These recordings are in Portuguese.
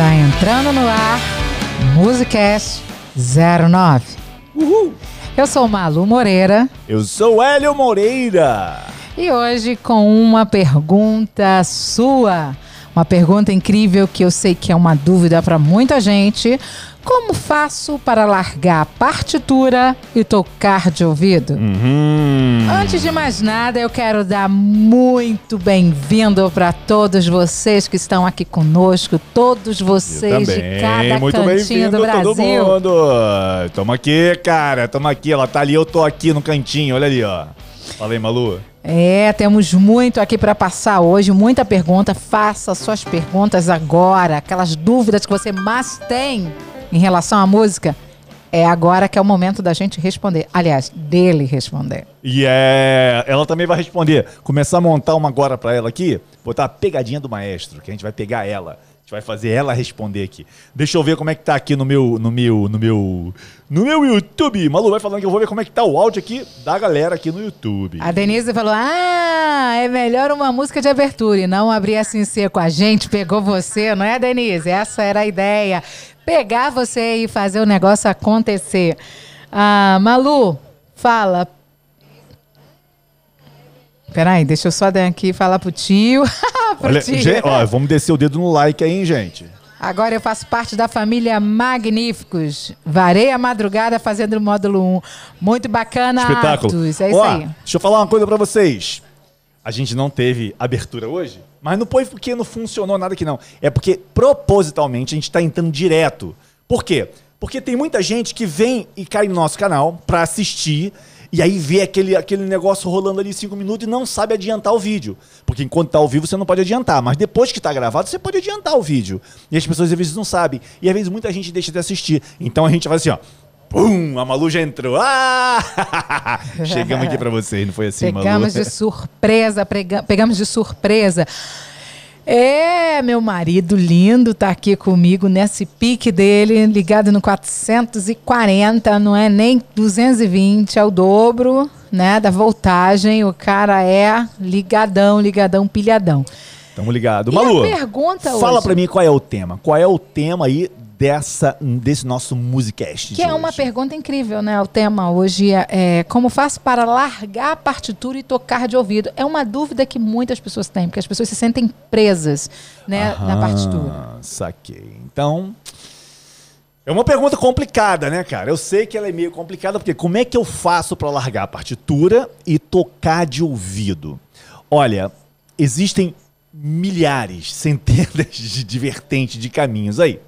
Está entrando no ar Musicast 09. Uhul. Eu sou Malu Moreira Eu sou Hélio Moreira. e hoje com uma pergunta sua. Uma pergunta incrível que eu sei que é uma dúvida para muita gente. Como faço para largar a partitura e tocar de ouvido? Uhum. Antes de mais nada, eu quero dar muito bem-vindo para todos vocês que estão aqui conosco, todos vocês de cada muito cantinho do bem-vindo todo Brasil. mundo. Tamo aqui, cara. Tamo aqui. Ela tá ali, eu tô aqui no cantinho. Olha ali, ó. Fala aí, Malu. É, temos muito aqui para passar hoje, muita pergunta. Faça suas perguntas agora, aquelas dúvidas que você mais tem em relação à música. É agora que é o momento da gente responder. Aliás, dele responder. E é, ela também vai responder. Começar a montar uma agora pra ela aqui. Botar a pegadinha do maestro, que a gente vai pegar ela. Gente vai fazer ela responder aqui. Deixa eu ver como é que tá aqui no meu, no meu, no meu, no meu YouTube. Malu vai falando que eu vou ver como é que tá o áudio aqui da galera aqui no YouTube. A Denise falou: Ah, é melhor uma música de abertura e não abrir assim seco. A gente pegou você, não é, Denise? Essa era a ideia. Pegar você e fazer o negócio acontecer. Ah, Malu, fala. Peraí, deixa eu só dar aqui e falar pro tio. pro Olha, tio. gente, ó, vamos descer o dedo no like aí, hein, gente. Agora eu faço parte da família Magníficos. Varei a madrugada fazendo o módulo 1. Muito bacana, Espetáculo. É isso Ó, aí. Deixa eu falar uma coisa pra vocês. A gente não teve abertura hoje, mas não foi porque não funcionou nada aqui não. É porque propositalmente a gente tá entrando direto. Por quê? Porque tem muita gente que vem e cai no nosso canal pra assistir e aí vê aquele, aquele negócio rolando ali cinco minutos e não sabe adiantar o vídeo. Porque enquanto tá ao vivo você não pode adiantar, mas depois que tá gravado você pode adiantar o vídeo. E as pessoas às vezes não sabem. E às vezes muita gente deixa de assistir. Então a gente faz assim, ó. Pum! A Malu já entrou. Ah! Chegamos aqui pra vocês, não foi assim, Malu? Pegamos de surpresa, pegamos de surpresa. É, meu marido lindo tá aqui comigo nesse pique dele, ligado no 440, não é nem 220, é o dobro, né, da voltagem. O cara é ligadão, ligadão, pilhadão. Tamo ligado. Malu, pergunta fala hoje? pra mim qual é o tema. Qual é o tema aí dessa, desse nosso Musicast Que é uma hoje? pergunta incrível, né? O tema hoje é, é como faço para largar a partitura e tocar de ouvido. É uma dúvida que muitas pessoas têm, porque as pessoas se sentem presas né, na Aham, partitura. Saquei. Então, é uma pergunta complicada, né, cara? Eu sei que ela é meio complicada, porque como é que eu faço pra largar a partitura e tocar de ouvido? Olha, existem milhares, centenas de, de vertentes, de caminhos aí.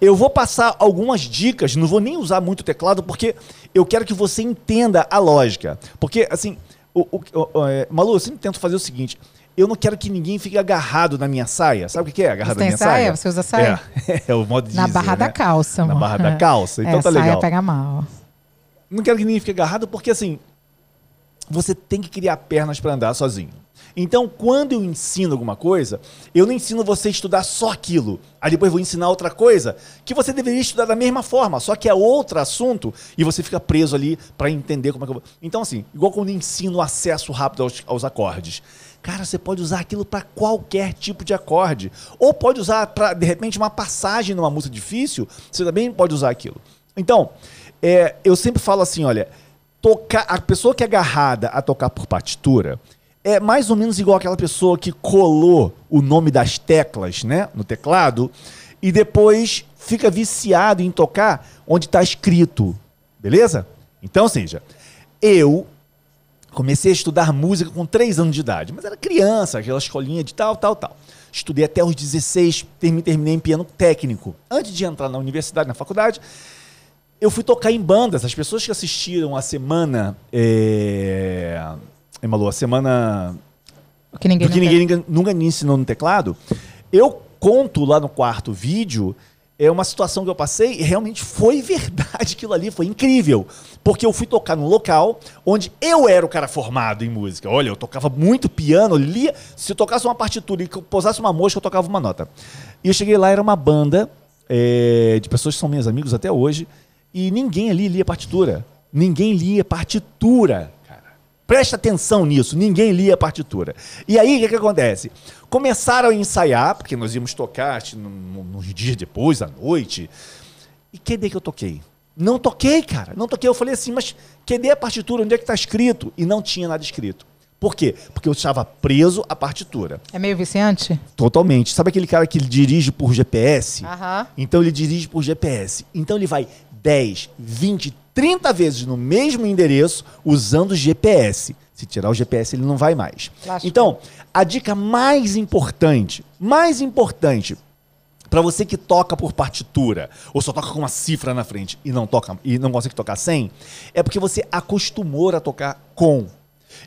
Eu vou passar algumas dicas, não vou nem usar muito o teclado, porque eu quero que você entenda a lógica. Porque, assim, o, o, o- é, Malu, eu sempre tento fazer o seguinte: eu não quero que ninguém fique agarrado na minha saia. Sabe o que é agarrado Você na tem minha saia? saia? Você usa saia? É, é o modo de Na dizer, barra da né? calça, Na barra da calça. Então é, tá saia legal. pega mal. Não quero que ninguém fique agarrado, porque assim, você tem que criar pernas para andar sozinho. Então, quando eu ensino alguma coisa, eu não ensino você a estudar só aquilo. Aí depois vou ensinar outra coisa que você deveria estudar da mesma forma, só que é outro assunto e você fica preso ali para entender como é que eu vou. Então, assim, igual quando eu ensino acesso rápido aos, aos acordes. Cara, você pode usar aquilo para qualquer tipo de acorde. Ou pode usar para, de repente, uma passagem numa música difícil, você também pode usar aquilo. Então, é, eu sempre falo assim, olha, tocar, a pessoa que é agarrada a tocar por partitura é mais ou menos igual aquela pessoa que colou o nome das teclas, né, no teclado e depois fica viciado em tocar onde está escrito, beleza? Então, seja, eu comecei a estudar música com 3 anos de idade, mas era criança, aquela escolinha de tal, tal, tal. Estudei até os 16, termi- terminei em piano técnico. Antes de entrar na universidade, na faculdade, eu fui tocar em bandas. As pessoas que assistiram a semana. É... é, Malu, a semana O que ninguém do que nunca- ninguém nunca- me ensinou no teclado, eu conto lá no quarto vídeo é uma situação que eu passei e realmente foi verdade aquilo ali, foi incrível. Porque eu fui tocar num local onde eu era o cara formado em música. Olha, eu tocava muito piano, lia. Se eu tocasse uma partitura e pousasse uma mosca, eu tocava uma nota. E eu cheguei lá, era uma banda é, de pessoas que são meus amigos até hoje, e ninguém ali lia partitura. Ninguém lia partitura. Presta atenção nisso, ninguém lia a partitura. E aí, o que, que acontece? Começaram a ensaiar, porque nós íamos tocar nos dias depois, à noite. E cadê que eu toquei? Não toquei, cara. Não toquei. Eu falei assim, mas cadê a partitura? Onde é que está escrito? E não tinha nada escrito. Por quê? Porque eu estava preso à partitura. É meio viciante? Totalmente. Sabe aquele cara que dirige por GPS? Aham. Então ele dirige por GPS. Então ele vai 10, 20, 30 vezes no mesmo endereço usando GPS. Se tirar o GPS, ele não vai mais. Então, a dica mais importante, mais importante para você que toca por partitura ou só toca com uma cifra na frente e não toca e não consegue tocar sem, é porque você acostumou a tocar com.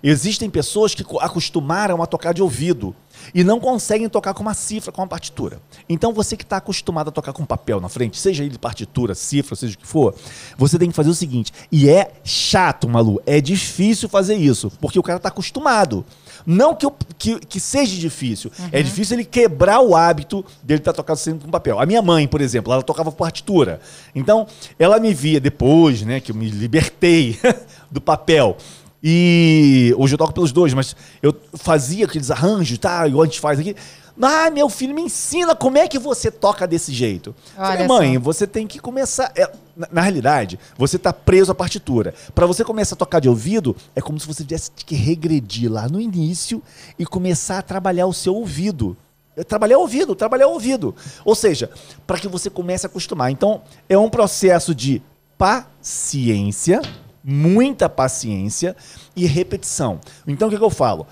Existem pessoas que co- acostumaram a tocar de ouvido e não conseguem tocar com uma cifra, com uma partitura. Então você que está acostumado a tocar com papel na frente, seja ele partitura, cifra, seja o que for, você tem que fazer o seguinte. E é chato, Malu, é difícil fazer isso, porque o cara está acostumado. Não que, eu- que, que seja difícil, é difícil ele quebrar o hábito dele estar tocando sempre com papel. A minha mãe, por exemplo, ela tocava partitura. Então, ela me via depois, né, que eu me libertei do papel. E hoje eu toco pelos dois, mas eu fazia aqueles arranjos, tá? Igual a gente faz aqui. Ah, meu filho, me ensina como é que você toca desse jeito. Falei, mãe, só. você tem que começar. é, na, na realidade, você tá preso à partitura. Para você começar a tocar de ouvido, é como se você tivesse que regredir lá no início e começar a trabalhar o seu ouvido. É Trabalhar o ouvido, trabalhar o ouvido. Ou seja, para que você comece a acostumar. Então, é um processo de paciência, muita paciência e repetição. Então, o que, que eu falo?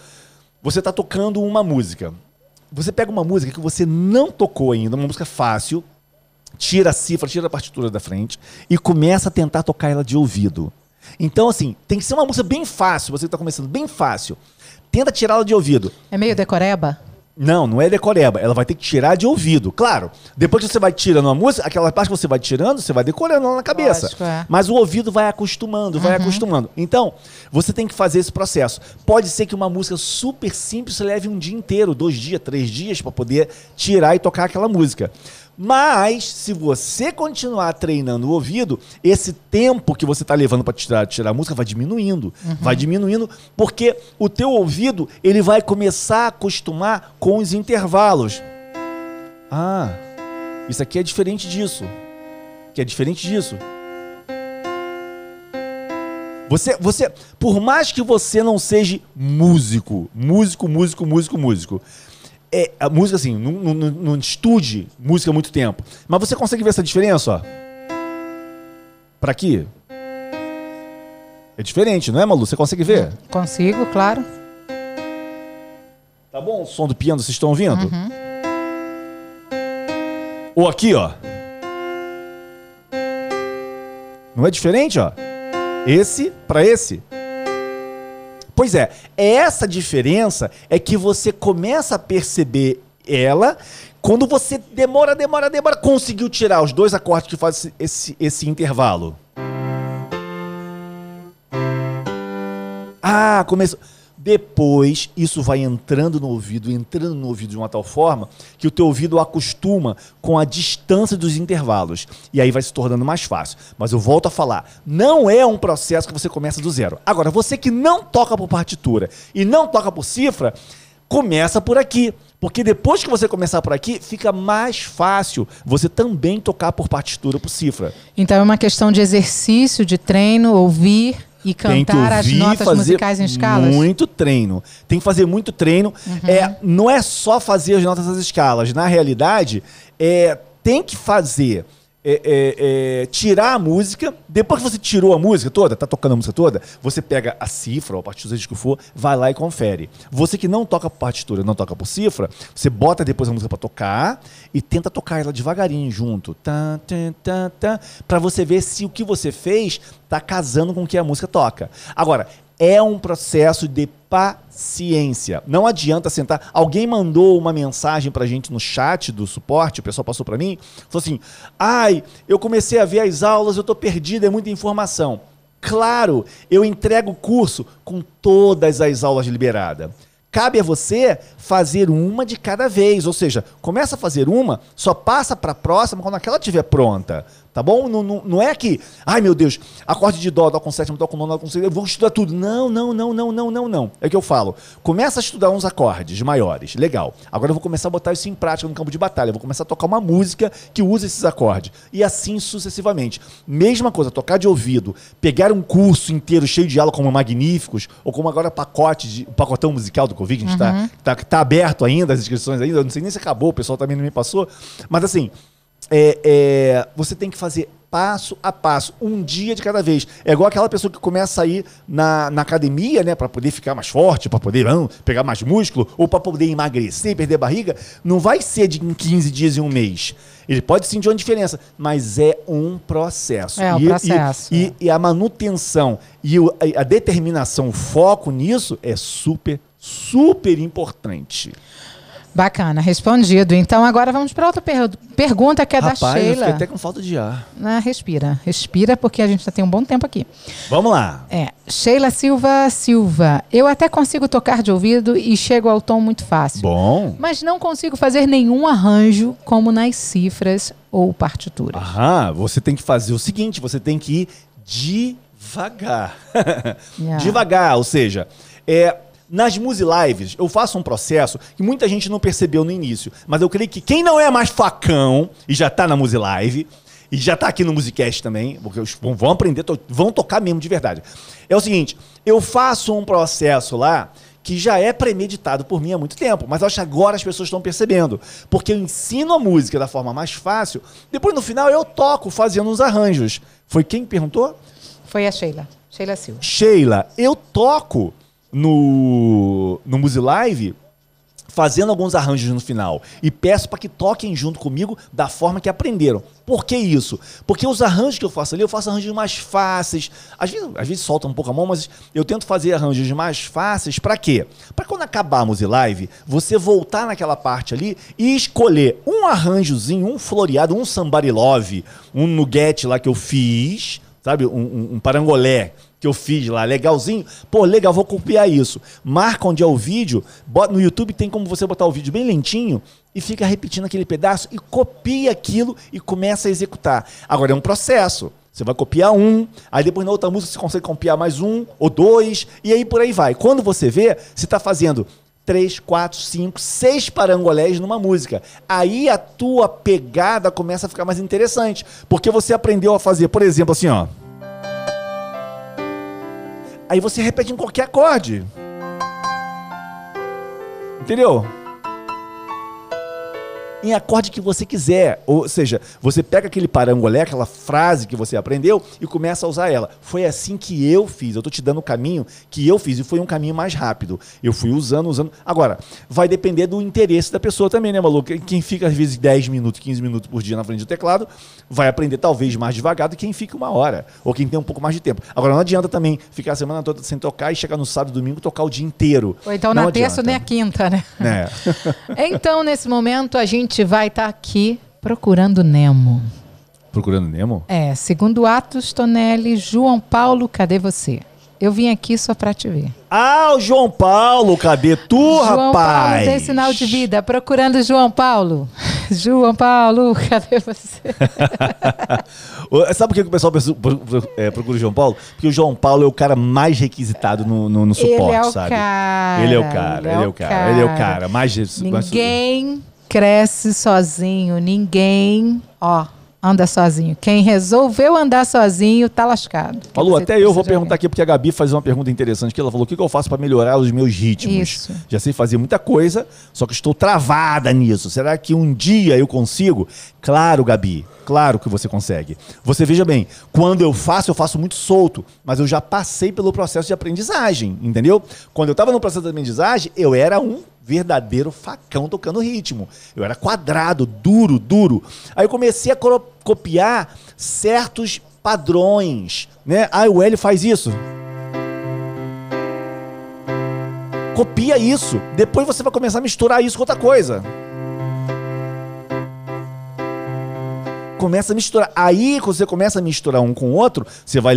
Você está tocando uma música. Você pega uma música que você não tocou ainda, uma música fácil, tira a cifra, tira a partitura da frente e começa a tentar tocar ela de ouvido. Então, assim, tem que ser uma música bem fácil, você que está começando bem fácil. Tenta tirá-la de ouvido. É meio decoreba? Não, não é decoreba. Ela vai ter que tirar de ouvido. Claro, depois que você vai tirando a música, aquela parte que você vai tirando, você vai decorando ela na cabeça. Lógico, é. Mas o ouvido vai acostumando, vai acostumando. Então, você tem que fazer esse processo. Pode ser que uma música super simples leve um dia inteiro, dois dias, três dias, para poder tirar e tocar aquela música. Mas, se você continuar treinando o ouvido, esse tempo que você está levando para tirar, tirar a música vai diminuindo. Vai diminuindo, porque o teu ouvido ele vai começar a acostumar com os intervalos. Ah, isso aqui é diferente disso. Que é diferente disso. Você, você, por mais que você não seja músico, músico, músico, músico, músico, é a música assim, não, não, estude música há muito tempo, mas você consegue ver essa diferença, ó? Pra aqui? É diferente, não é, Malu? Você consegue ver? Consigo, claro. Tá bom o som do piano, vocês estão ouvindo? Ou aqui, ó. Não é diferente, ó? Esse pra esse. Pois é, é essa diferença é que você começa a perceber ela quando você demora, demora, demora, conseguiu tirar os dois acordes que fazem esse, esse intervalo. Ah, começou. Depois, isso vai entrando no ouvido, entrando no ouvido de uma tal forma que o teu ouvido acostuma com a distância dos intervalos. E aí vai se tornando mais fácil. Mas eu volto a falar, não é um processo que você começa do zero. Agora, você que não toca por partitura e não toca por cifra, começa por aqui. Porque depois que você começar por aqui, fica mais fácil você também tocar por partitura, por cifra. Então é uma questão de exercício, de treino, ouvir e cantar as ouvir, notas fazer musicais em escalas. Muito treino. Tem que fazer muito treino. É, não é só fazer as notas das escalas. Na realidade, é, tem que fazer. É, é, é, tirar a música, depois que você tirou a música toda, tá tocando a música toda, você pega a cifra ou a partitura, seja o que for, vai lá e confere. Você que não toca partitura, não toca por cifra, você bota depois a música pra tocar e tenta tocar ela devagarinho junto, tá, tá, tá, pra você ver se o que você fez tá casando com o que a música toca. Agora, é um processo de paciência. Não adianta sentar. Alguém mandou uma mensagem pra gente no chat do suporte, o pessoal passou pra mim, falou assim: "Ai, eu comecei a ver as aulas, eu tô perdido, é muita informação". Claro, eu entrego o curso com todas as aulas liberadas. Cabe a você fazer uma de cada vez, ou seja, começa a fazer uma, só passa para a próxima quando aquela estiver pronta. Tá bom? Não, não, não é que, ai meu Deus, acorde de dó, dó com sétimo, dó com nono, dó com sétimo, eu vou estudar tudo. Não, não, não, não, não, não, não. É o que eu falo. Começa a estudar uns acordes maiores, legal. Agora eu vou começar a botar isso em prática no campo de batalha. Eu vou começar a tocar uma música que usa esses acordes. E assim sucessivamente. Mesma coisa, tocar de ouvido, pegar um curso inteiro cheio de aula como Magníficos, ou como agora pacote de, o pacotão musical do Covid, que a gente tá, tá, tá aberto ainda, as inscrições ainda, eu não sei nem se acabou, o pessoal também não me passou. Mas assim, é, é, você tem que fazer passo a passo, um dia de cada vez. É igual aquela pessoa que começa a ir na, na academia, né, para poder ficar mais forte, para poder não, pegar mais músculo, ou para poder emagrecer, perder barriga. Não vai ser de em 15 dias e um mês. Ele pode sentir uma diferença, mas é um processo. É um e, processo. E, e, e a manutenção e o, a determinação, o foco nisso é super, super importante. Bacana, respondido. Então agora vamos para outra per pergunta que é Rapaz, da eu Sheila. fiquei até com falta de ar. Ah, respira, respira porque a gente já tem um bom tempo aqui. Vamos lá. É, Sheila Silva Silva. Eu até consigo tocar de ouvido e chego ao tom muito fácil. Bom. Mas não consigo fazer nenhum arranjo como nas cifras ou partituras. Aham, você tem que fazer o seguinte, você tem que ir devagar. Yeah. Devagar, ou seja, é, nas Muse Lives eu faço um processo que muita gente não percebeu no início, mas eu creio que quem não é mais facão e já tá na Muse Live, e já tá aqui no Musicast também, porque vão, aprender, vão tocar mesmo de verdade. É o seguinte, eu faço um processo lá que já é premeditado por mim há muito tempo, mas acho que agora as pessoas estão percebendo, porque eu ensino a música da forma mais fácil, depois no final eu toco fazendo uns arranjos. Foi quem perguntou? Foi a Sheila. Sheila Silva. Sheila, eu toco no, no Muse Live fazendo alguns arranjos no final e peço para que toquem junto comigo da forma que aprenderam. Por que isso? Porque os arranjos que eu faço ali, eu faço arranjos mais fáceis. Às vezes, às vezes solta um pouco a mão, mas eu tento fazer arranjos mais fáceis para quê? Para quando acabar a Live, você voltar naquela parte ali e escolher um arranjozinho, um floreado, um somebody love, um nuggete lá que eu fiz, sabe? Um, um, um parangolé que eu fiz lá, legalzinho. Pô, legal, vou copiar isso. Marca onde é o vídeo, bota no YouTube tem como você botar o vídeo bem lentinho e fica repetindo aquele pedaço e copia aquilo e começa a executar. Agora é um processo. Você vai copiar um, aí depois na outra música você consegue copiar mais um ou dois, e aí por aí vai. Quando você vê, você está fazendo três, quatro, cinco, seis parangolés numa música. Aí a tua pegada começa a ficar mais interessante, porque você aprendeu a fazer, por exemplo, assim, ó. Aí você repete em qualquer acorde. Entendeu? Em acorde que você quiser. Ou seja, você pega aquele parangolé, aquela frase que você aprendeu e começa a usar ela. Foi assim que eu fiz. Eu tô te dando o caminho que eu fiz e foi um caminho mais rápido. Eu fui usando, usando. Agora, vai depender do interesse da pessoa também, né, maluco? Quem fica às vezes 10 minutos, 15 minutos por dia na frente do teclado, vai aprender talvez mais devagar do que quem fica uma hora. Ou quem tem um pouco mais de tempo. Agora, não adianta também ficar a semana toda sem tocar e chegar no sábado e domingo e tocar o dia inteiro. Ou então Não na terça adianta. nem a quinta, né? É. Então, nesse momento, a gente vai estar aqui procurando Nemo. Procurando Nemo? É, segundo Atos Tonelli, João Paulo, cadê você? Eu vim aqui só pra te ver. Ah, o João Paulo, cadê tu, João rapaz? Paulo tem sinal de vida, procurando João Paulo. João Paulo, cadê você? Sabe por que o pessoal é, procura o João Paulo? Porque o João Paulo é o cara mais requisitado no, no, no suporte, ele é o sabe? cara. Ele é o cara, ele é o cara, ele é o cara. Mais- Ninguém cresce sozinho, ninguém, ó, anda sozinho. Quem resolveu andar sozinho tá lascado. Falou, até eu vou perguntar aqui, porque a Gabi faz uma pergunta interessante, que ela falou, o que que eu faço para melhorar os meus ritmos? Isso. Já sei fazer muita coisa, só que estou travada nisso. Será que um dia eu consigo? Claro, Gabi, claro que você consegue. Você veja bem, quando eu faço, eu faço muito solto, mas eu já passei pelo processo de aprendizagem, entendeu? Quando eu estava no processo de aprendizagem, eu era um verdadeiro facão tocando ritmo. Eu era quadrado, duro, duro. Aí eu comecei a copiar certos padrões, né? Ah, o Hélio faz isso. Copia isso. Depois você vai começar a misturar isso com outra coisa. Começa a misturar. Aí, quando você começa a misturar um com o outro, você vai,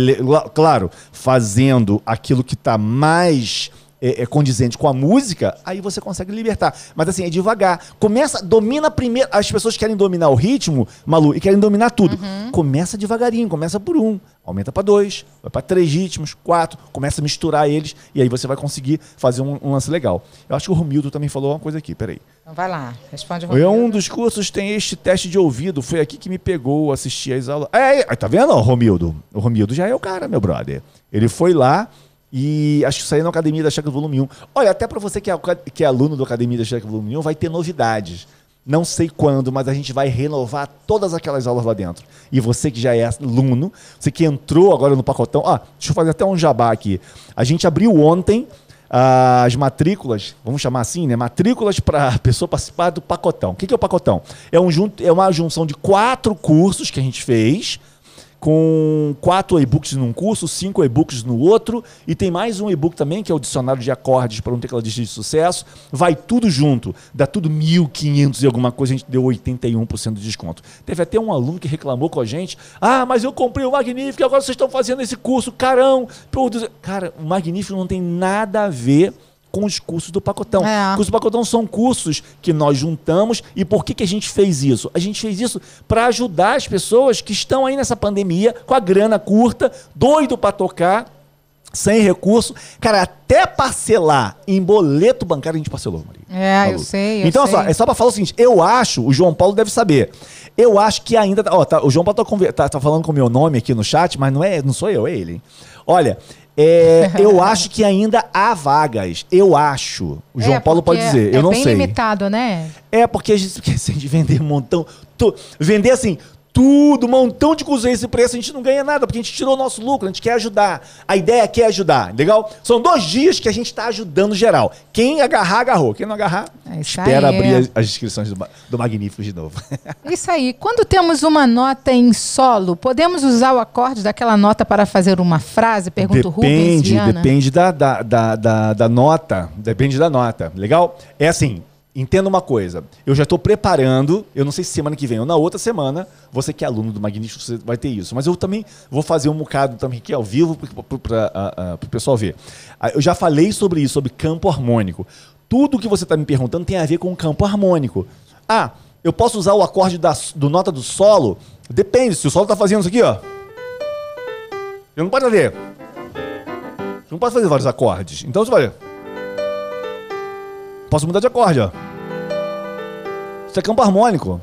claro, fazendo aquilo que está mais é, é condizente com a música, aí você consegue libertar. Mas assim, é devagar. Começa, domina primeiro. As pessoas querem dominar o ritmo, Malu, e querem dominar tudo. Uhum. Começa devagarinho, começa por um, aumenta para dois, vai para três ritmos, quatro, começa a misturar eles e aí você vai conseguir fazer um, um lance legal. Eu acho que o Romildo também falou uma coisa aqui, peraí. Então vai lá, responde Romildo. um dos cursos tem este teste de ouvido. Foi aqui que me pegou assistir as aulas. É, é, tá vendo, ó, Romildo? O Romildo já é o cara, meu brother. Ele foi lá e acho que saiu na Academia da Checa Volume 1. Olha, até pra você que é, que é aluno do Academia da Checa Volume 1, vai ter novidades. Não sei quando, mas a gente vai renovar todas aquelas aulas lá dentro. E você que já é aluno, você que entrou agora no pacotão. Ah, deixa eu fazer até um jabá aqui. A gente abriu ontem as matrículas, vamos chamar assim, né? Matrículas para a pessoa participar do pacotão. O que, é o pacotão? É, um é uma junção de quatro cursos que a gente fez, com quatro e-books num curso, cinco e-books no outro, e tem mais um e-book também, que é o dicionário de acordes para um tecladista de sucesso. Vai tudo junto, dá tudo 1.500 e alguma coisa, a gente deu 81% de desconto. Teve até um aluno que reclamou com a gente: Ah, mas eu comprei o Magnífico e agora vocês estão fazendo esse curso, carão. Cara, o Magnífico não tem nada a ver com os cursos do pacotão. É. Cursos do pacotão são cursos que nós juntamos. E por que, que a gente fez isso? A gente fez isso para ajudar as pessoas que estão aí nessa pandemia, com a grana curta, doido para tocar, sem recurso. Cara, até parcelar em boleto bancário a gente parcelou, Maria. É, eu Malu. sei, eu então, sei. só, é só pra falar o seguinte: eu acho, o João Paulo deve saber. Eu acho que ainda. Ó, tá, o João Paulo tá, tá- tá falando com o meu nome aqui no chat, mas não, é, não sou eu, é ele. hein? Olha, é, eu acho que ainda há vagas. Eu acho. O João É, Paulo pode dizer. é eu não bem sei. limitado, né? É porque a gente esquece de vender um montão. tu- vender assim, tudo, um montão de coisa esse preço, a gente não ganha nada, porque a gente tirou o nosso lucro, a gente quer ajudar. A ideia aqui é ajudar, legal? São dois dias que a gente está ajudando geral. Quem agarrar, agarrou. Quem não agarrar, É espera aí. abrir as, as inscrições do, do Magnífico de novo. Isso aí. Quando temos uma nota em solo, podemos usar o acorde daquela nota para fazer uma frase? Pergunta o Rubens depende, depende da, da, da, da, da nota. Depende da nota. Legal? É assim, entenda uma coisa. Eu já estou preparando, eu não sei se semana que vem ou na outra semana, você que é aluno do Magnífico, você vai ter isso. Mas eu também vou fazer um bocado também aqui ao vivo para o pessoal ver. Ah, Eu já falei sobre isso, sobre campo harmônico. Tudo que você está me perguntando tem a ver com campo harmônico. Ah, eu posso usar o acorde da, do nota do solo? Depende, se o solo está fazendo isso aqui, ó. Você não pode fazer. Você não pode fazer vários acordes. Então você vai. Posso mudar de acorde, ó. Isso é campo harmônico.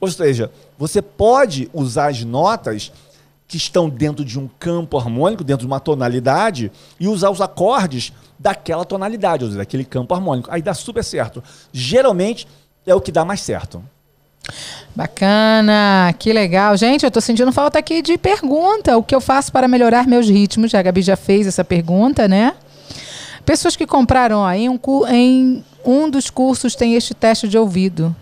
Ou seja, você pode usar as notas que estão dentro de um campo harmônico, dentro de uma tonalidade, e usar os acordes daquela tonalidade, ou seja, daquele campo harmônico. Aí dá super certo. Geralmente é o que dá mais certo. Bacana, que legal. Gente, eu tô sentindo falta aqui de pergunta. O que eu faço para melhorar meus ritmos? A Gabi já fez essa pergunta, né? Pessoas que compraram, ó, em um, em um dos cursos tem este teste de ouvido.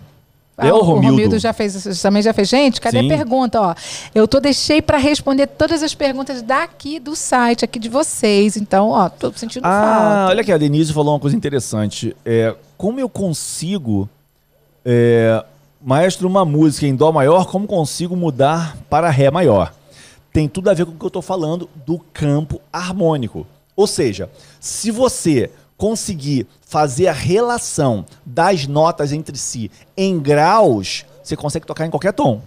É o o Romildo. Romildo já fez também já fez. Gente, cadê Sim. a pergunta? Ó, eu tô deixei para responder todas as perguntas daqui do site, aqui de vocês. Então, ó, tô sentindo Ah, falta. olha aqui, a Denise falou uma coisa interessante. É, como eu consigo, é, maestro, uma música em Dó maior, como consigo mudar para Ré maior? Tem tudo a ver com o que eu estou falando do campo harmônico. Ou seja, se você conseguir fazer a relação das notas entre si em graus, você consegue tocar em qualquer tom.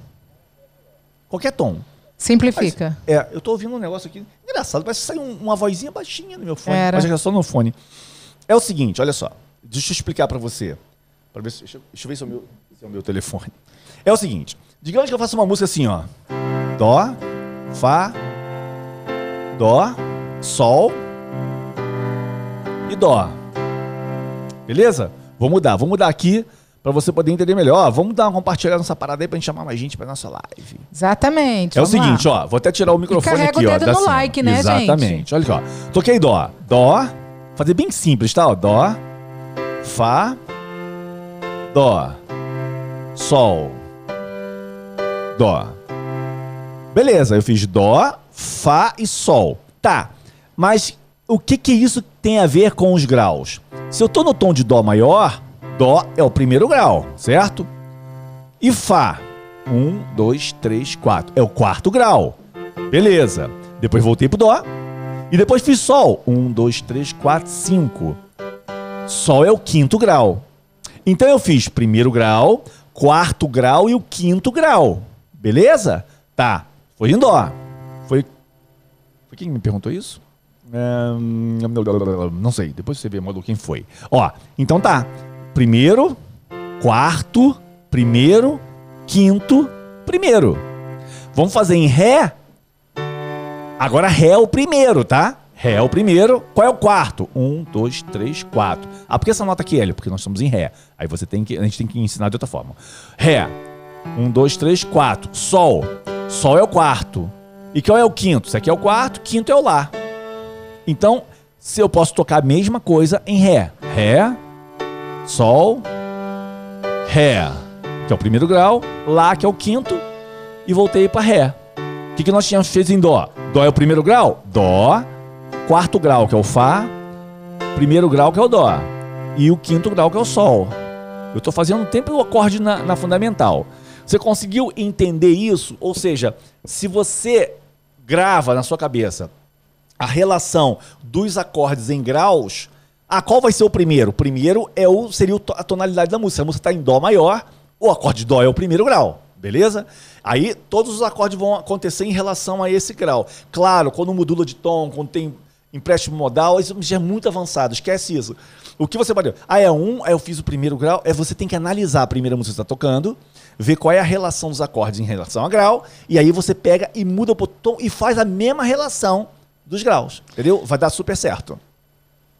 Qualquer tom. Simplifica. É, eu tô ouvindo um negócio aqui. Engraçado, parece que saiu um- uma vozinha baixinha no meu fone. Era. Mas é só no fone. É o seguinte, olha só. Deixa eu explicar pra você. Pra ver se, deixa, eu- deixa eu ver se o meu, se é o meu telefone. É o seguinte. Digamos que eu faço uma música assim, ó. Dó, Fá, Dó, Sol e Dó. Beleza? Vou mudar. Vou mudar aqui pra você poder entender melhor. Ó, Vamos dar uma compartilhada nessa parada aí pra gente chamar mais gente pra nossa live. Exatamente. É o vamos lá. seguinte, ó, vou até tirar o microfone carrega aqui, o ó. dedo da no cima. like, né, gente? Exatamente. Olha aqui, ó. Toquei dó. Dó. Fazer bem simples, tá? Ó, dó. Fá. Dó. Sol. Dó. Beleza, eu fiz dó, fá e sol. Tá. Mas o que que isso tem a ver com os graus? Se eu tô no tom de dó maior, dó é o primeiro grau, certo? E Fá. Um, dois, três, quatro. É o quarto grau. Beleza. Depois voltei pro Dó. E depois fiz Sol. Um, dois, três, quatro, cinco. Sol é o quinto grau. Então eu fiz primeiro grau, quarto grau e o quinto grau. Beleza? Tá. Foi em Dó. Foi. Foi quem me perguntou isso? Não sei. Depois você vê modo quem foi. Ó, então tá. Primeiro, quarto, primeiro, quinto, primeiro. Vamos fazer em Ré. Agora Ré é o primeiro, tá? Ré é o primeiro. Qual é o quarto? Um, dois, três, quatro. Ah, por que essa nota aqui, Hélio? Porque nós estamos em Ré. Aí você tem que. A gente tem que ensinar de outra forma. Ré. Um, dois, três, quatro. Sol. Sol é o quarto. E qual é o quinto? Esse aqui é o quarto, quinto é o Lá. Então, se eu posso tocar a mesma coisa em Ré. Ré, Sol, Ré, que é o primeiro grau, Lá, que é o quinto, e voltei para Ré. O que, que nós tínhamos feito em Dó? Dó é o primeiro grau? Dó, quarto grau, que é o Fá, primeiro grau, que é o Dó, e o quinto grau, que é o Sol. Eu estou fazendo tempo o acorde na, na fundamental. Você conseguiu entender isso? Ou seja, se você grava na sua cabeça a relação dos acordes em graus, ah, qual vai ser o primeiro? O primeiro é o, seria a tonalidade da música. A música está em Dó maior, o acorde de Dó é o primeiro grau, beleza? Aí todos os acordes vão acontecer em relação a esse grau. Claro, quando modula de tom, quando tem empréstimo modal, isso já é muito avançado, esquece isso. O que você pode. Ah, é um, aí eu fiz o primeiro grau, é você tem que analisar a primeira música que você está tocando, ver qual é a relação dos acordes em relação a grau, e aí você pega e muda o tom e faz a mesma relação dos graus, entendeu? Vai dar super certo.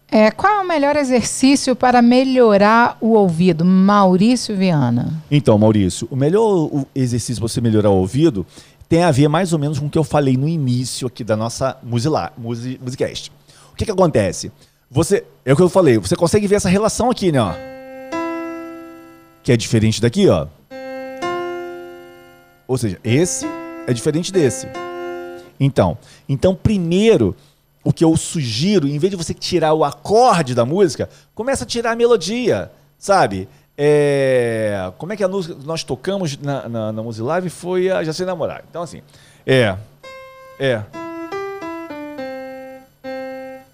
É, qual é o melhor exercício para melhorar o ouvido? Maurício Viana. Então, Maurício, o melhor exercício para você melhorar o ouvido tem a ver mais ou menos com o que eu falei no início aqui da nossa Musicast. O que, que acontece? Você, é o que eu falei, você consegue ver essa relação aqui, né? Ó, que é diferente daqui, ó. Ou seja, esse é diferente desse. Então, então primeiro, o que eu sugiro, em vez de você tirar o acorde da música, começa a tirar a melodia, sabe? É, como é que a música que nós tocamos na, na, na Music Live foi a Já Sei Namorar. Então, assim, é. É.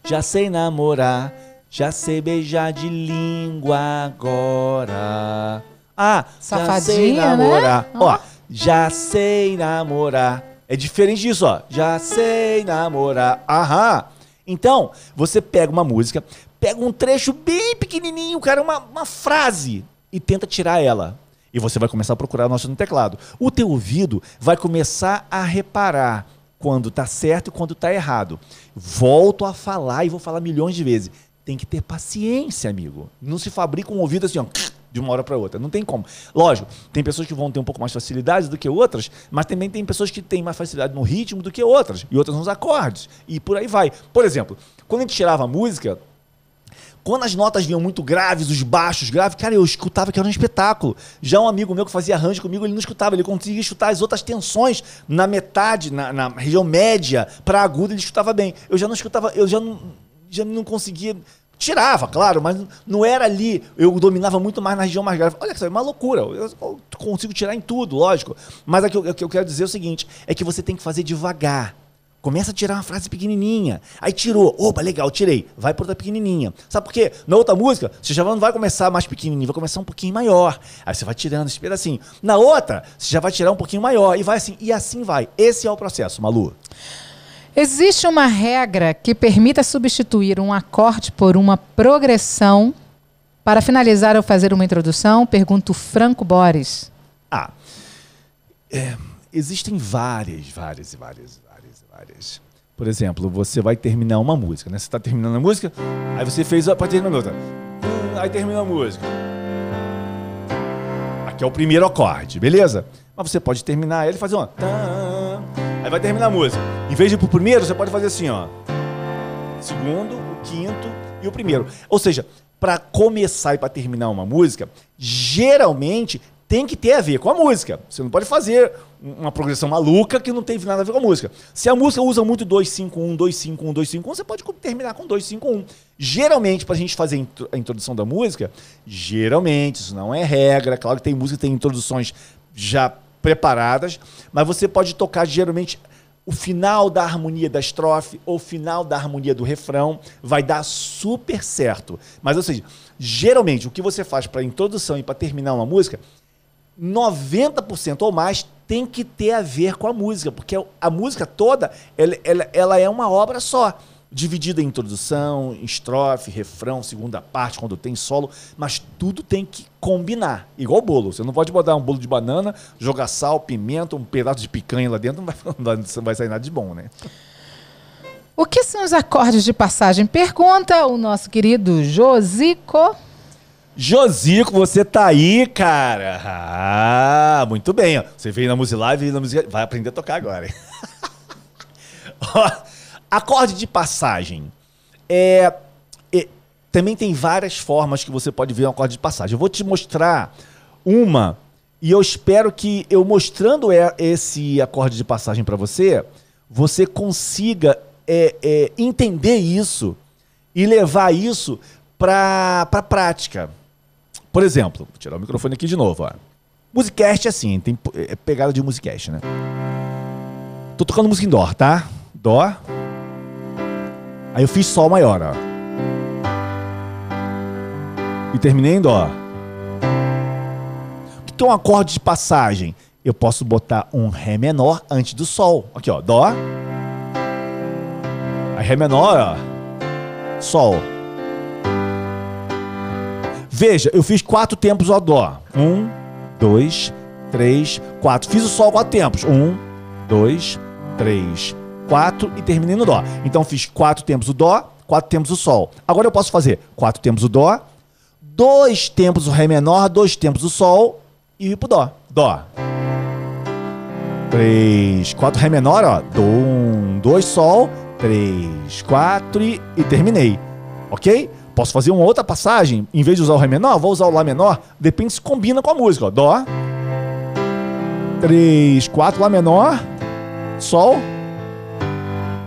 Já sei namorar, já sei beijar de língua agora. Ah, Safadinha, já sei namorar. né? Ó, já sei namorar. É diferente disso, ó. Já sei namorar. Aham. Então, você pega uma música, pega um trecho bem pequenininho, cara, uma, uma frase, e tenta tirar ela. E você vai começar a procurar nosso no teclado. O teu ouvido vai começar a reparar quando tá certo e quando tá errado. Volto a falar e vou falar milhões de vezes. Tem que ter paciência, amigo. Não se fabrica um ouvido assim, ó, de uma hora para outra. Não tem como. Lógico, tem pessoas que vão ter um pouco mais facilidade do que outras, mas também tem pessoas que têm mais facilidade no ritmo do que outras, e outras nos acordes. E por aí vai. Por exemplo, quando a gente tirava música, quando as notas vinham muito graves, os baixos graves, cara, eu escutava que era um espetáculo. Já um amigo meu que fazia arranjo comigo, ele não escutava, ele conseguia escutar as outras tensões na metade, na, na região média para aguda, ele escutava bem. Eu já não escutava, eu já não, já não conseguia. Tirava, claro, mas não era ali. Eu dominava muito mais na região mais grave. Olha, é uma loucura. Eu consigo tirar em tudo, lógico. Mas o que eu quero dizer é o seguinte: é que você tem que fazer devagar. Começa a tirar uma frase pequenininha. Aí tirou. Opa, legal, tirei. Vai para outra pequenininha. Sabe por quê? Na outra música, você já não vai começar mais pequenininho, vai começar um pouquinho maior. Aí você vai tirando esse pedacinho. Na outra, você já vai tirar um pouquinho maior. E vai assim, e assim vai. Esse é o processo, Malu. Existe uma regra que permita substituir um acorde por uma progressão? Para finalizar ou fazer uma introdução, pergunto Franco Boris. Ah, é, existem várias, várias e várias, várias. Por exemplo, você vai terminar uma música, né? Você está terminando a música, aí você fez a para terminar a outra. Aí termina a música. Aqui é o primeiro acorde, beleza? Mas você pode terminar ele fazer uma. Aí vai terminar a música. Em vez de ir pro primeiro, você pode fazer assim, ó. Segundo, o quinto e o primeiro. Ou seja, para começar e para terminar uma música, geralmente tem que ter a ver com a música. Você não pode fazer uma progressão maluca que não tem nada a ver com a música. Se a música usa muito 251, 251, 251, você pode terminar com 251. Geralmente, para a gente fazer a introdução da música, geralmente, isso não é regra. Claro que tem música que tem introduções já preparadas, mas você pode tocar geralmente o final da harmonia da estrofe ou o final da harmonia do refrão vai dar super certo. Mas, ou seja, geralmente o que você faz para introdução e para terminar uma música, 90% ou mais tem que ter a ver com a música, porque a música toda ela, ela, ela é uma obra só dividida em introdução, estrofe, refrão, segunda parte, quando tem solo, mas tudo tem que combinar. Igual bolo. Você não pode botar um bolo de banana, jogar sal, pimenta, um pedaço de picanha lá dentro, não vai, não vai sair nada de bom, né? O que são os acordes de passagem? Pergunta o nosso querido Josico. Josico, você tá aí, cara. Ah, muito bem. Você veio na Music Live e na Music... vai aprender a tocar agora. Acorde de passagem. É, é, também tem várias formas que você pode ver um acorde de passagem. Eu vou te mostrar uma e eu espero que eu mostrando esse acorde de passagem para você, você consiga é, é, entender isso e levar isso para a prática. Por exemplo, vou tirar o microfone aqui de novo. Ó. Musicast é assim, tem é pegada de musicast, né? Tô tocando música em dó, tá? Dó. Aí eu fiz Sol maior, ó. E terminei em Dó. O que é um acorde de passagem? Eu posso botar um Ré menor antes do Sol. Aqui, ó. Dó. Aí Ré menor, ó. Sol. Veja, eu fiz quatro tempos Dó. Um, dois, três, quatro. Fiz o Sol quatro tempos. Um, dois, três, 4 e terminei no Dó. Então fiz quatro tempos o Dó, quatro tempos o Sol. Agora eu posso fazer quatro tempos o Dó, dois tempos o Ré menor, dois tempos o Sol e ir pro Dó. Dó. Três, quatro Ré menor, ó. Um, dois Sol, três, quatro e, e terminei. Ok? Posso fazer uma outra passagem, em vez de usar o Ré menor, vou usar o Lá menor, depende se combina com a música. Ó. Dó. Três, quatro Lá menor, Sol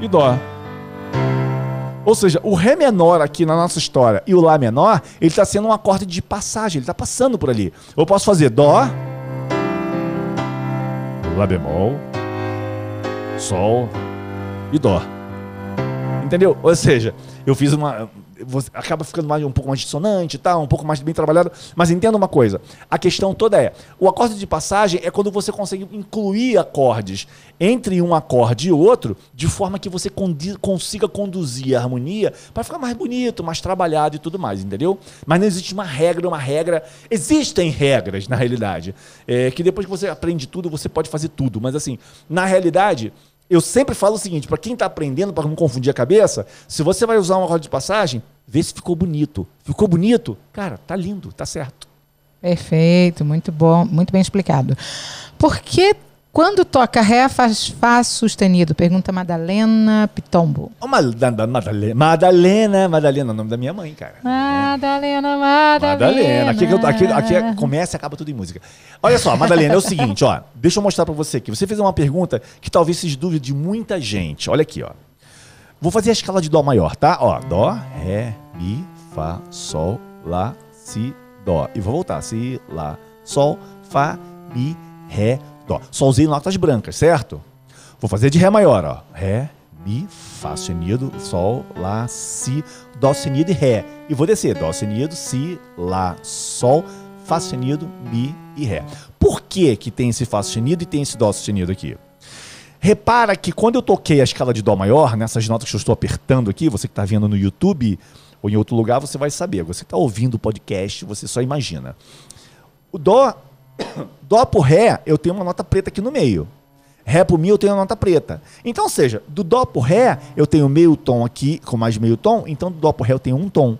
e Dó. Ou seja, o Ré menor aqui na nossa história e o Lá menor, ele está sendo um acorde de passagem, ele está passando por ali. Eu posso fazer Dó, Lá bemol, Sol e Dó. Entendeu? Ou seja, eu fiz uma você acaba ficando mais, um pouco mais dissonante, tá? um pouco mais bem trabalhado. Mas entenda uma coisa: a questão toda é: o acorde de passagem é quando você consegue incluir acordes entre um acorde e outro, de forma que você consiga conduzir a harmonia para ficar mais bonito, mais trabalhado e tudo mais, entendeu? Mas não existe uma regra, uma regra. Existem regras, na realidade. É, que depois que você aprende tudo, você pode fazer tudo. Mas assim, na realidade eu sempre falo o seguinte, para quem está aprendendo, para não confundir a cabeça, se você vai usar uma roda de passagem, vê se ficou bonito. Ficou bonito? Cara, tá lindo, tá certo. Perfeito, muito bom, muito bem explicado. Por que quando toca Ré faz Fá sustenido? Pergunta Madalena Pitombo. Oh, Madalena, Madalena, Madalena, o nome da minha mãe, cara. Madalena, Madalena. Madalena. Aqui, aqui, aqui é, começa e acaba tudo em música. Olha só, Madalena, é o seguinte, ó. Deixa eu mostrar para você aqui. Você fez uma pergunta que talvez seja dúvida de muita gente. Olha aqui, ó. Vou fazer a escala de Dó maior, tá? Ó, Dó, Ré, Mi, Fá, Sol, Lá, Si, Dó. E vou voltar. Si, Lá, Sol, Fá, Mi, Ré, Só usei notas brancas, certo? Vou fazer de Ré maior, ó. Ré, Mi, Fá sustenido, Sol, Lá, Si, Dó sustenido e Ré. E vou descer. Dó sustenido, Si, Lá, Sol, Fá sustenido, Mi e Ré. Por que, que tem esse Fá sustenido e tem esse Dó sustenido aqui? Repara que quando eu toquei a escala de Dó maior, nessas notas que eu estou apertando aqui, você que está vendo no YouTube ou em outro lugar, você vai saber. Você que está ouvindo o podcast, você só imagina. O Dó Dó por Ré, eu tenho uma nota preta aqui no meio. Ré por Mi, eu tenho uma nota preta. Então, ou seja, do Dó por Ré, eu tenho meio tom aqui com mais meio tom, então do Dó por Ré eu tenho um tom.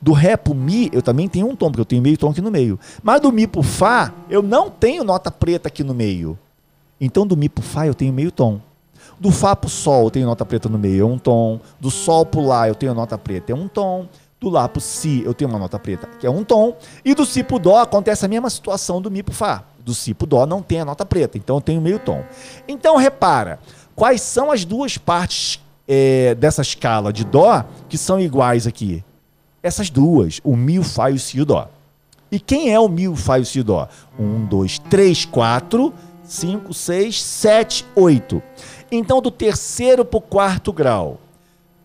Do Ré pro Mi, eu também tenho um tom, porque eu tenho meio tom aqui no meio. Mas do Mi pro Fá, eu não tenho nota preta aqui no meio. Então do Mi pro Fá, eu tenho meio tom. Do Fá pro Sol, eu tenho nota preta no meio, é um tom. Do Sol pro Lá, eu tenho nota preta, é um tom. Do Lá pro Si, eu tenho uma nota preta, que é um tom. E do Si pro Dó, acontece a mesma situação do Mi pro Fá. Do Si pro Dó não tem a nota preta, então eu tenho meio tom. Então repara, quais são as duas partes é, dessa escala de Dó que são iguais aqui? Essas duas, o Mi, o Fá e o Si e o Dó. E quem é o Mi, o Fá e o Si e o Dó? Um, dois, três, quatro 5, 6, 7, 8. Então, do terceiro para o quarto grau.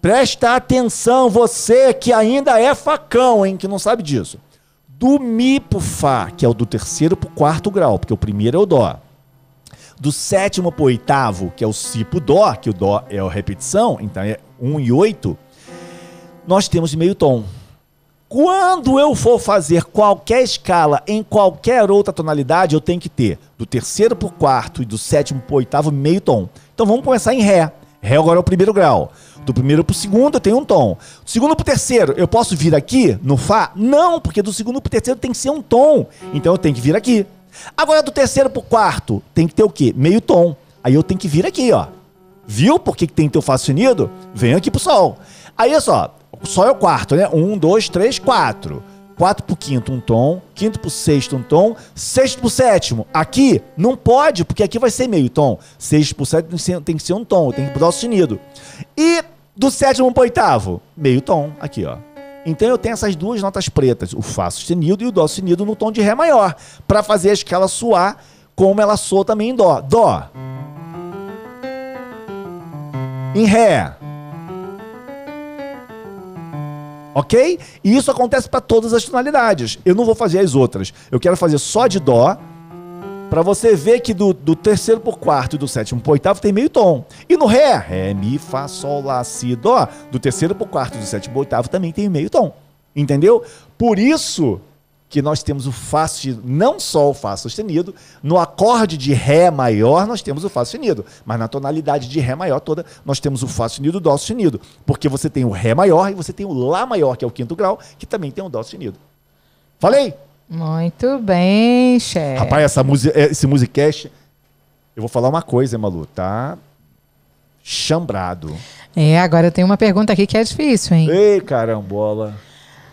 Presta atenção, você que ainda é facão, hein, que não sabe disso. Do Mi pro Fá, que é o do terceiro para o quarto grau, porque o primeiro é o Dó. Do sétimo para o oitavo, que é o Si pro Dó, que o Dó é a repetição, então é 1 e 8, nós temos meio tom. Quando eu for fazer qualquer escala em qualquer outra tonalidade, eu tenho que ter do terceiro para o quarto e do sétimo para o oitavo meio tom. Então vamos começar em Ré. Ré agora é o primeiro grau. Do primeiro para o segundo eu tenho um tom. Do segundo para o terceiro, eu posso vir aqui no Fá? Não, porque do segundo para o terceiro tem que ser um tom. Então eu tenho que vir aqui. Agora do terceiro para o quarto, tem que ter o quê? Meio tom. Aí eu tenho que vir aqui, ó. Viu por que tem que ter o Fá sustenido? Venho aqui pro Sol. Aí, olha só, só é o quarto, né? Um, dois, três, quatro. Quatro pro quinto, um tom. Quinto pro sexto, um tom. Sexto pro sétimo. Aqui não pode, porque aqui vai ser meio tom. Sexto pro sétimo tem que ser, tem que ser um tom, tem que dar o sustenido. E do sétimo pro oitavo, meio tom. Aqui, ó. Então eu tenho essas duas notas pretas, o Fá sustenido e o Dó sustenido no tom de Ré maior, para fazer a escala soar como ela soa também em Dó. Dó. Em Ré. Ok? E isso acontece para todas as tonalidades. Eu não vou fazer as outras. Eu quero fazer só de Dó, para você ver que do, do terceiro por quarto e do sétimo por oitavo tem meio tom. E no Ré, Ré, Mi, Fá, Sol, Lá, Si, Dó, do terceiro por quarto e do sétimo por oitavo também tem meio tom. Entendeu? Por isso que nós temos o Fá sustenido, não só o Fá sustenido, no acorde de Ré maior nós temos o Fá sustenido, mas na tonalidade de Ré maior toda nós temos o Fá sustenido e o Dó sustenido, porque você tem o Ré maior e você tem o Lá maior, que é o quinto grau, que também tem o Dó sustenido. Falei? Muito bem, chefe. Rapaz, essa música, esse musicast, eu vou falar uma coisa, hein, Malu, tá chambrado. É, agora eu tenho uma pergunta aqui que é difícil, hein? Ei, carambola.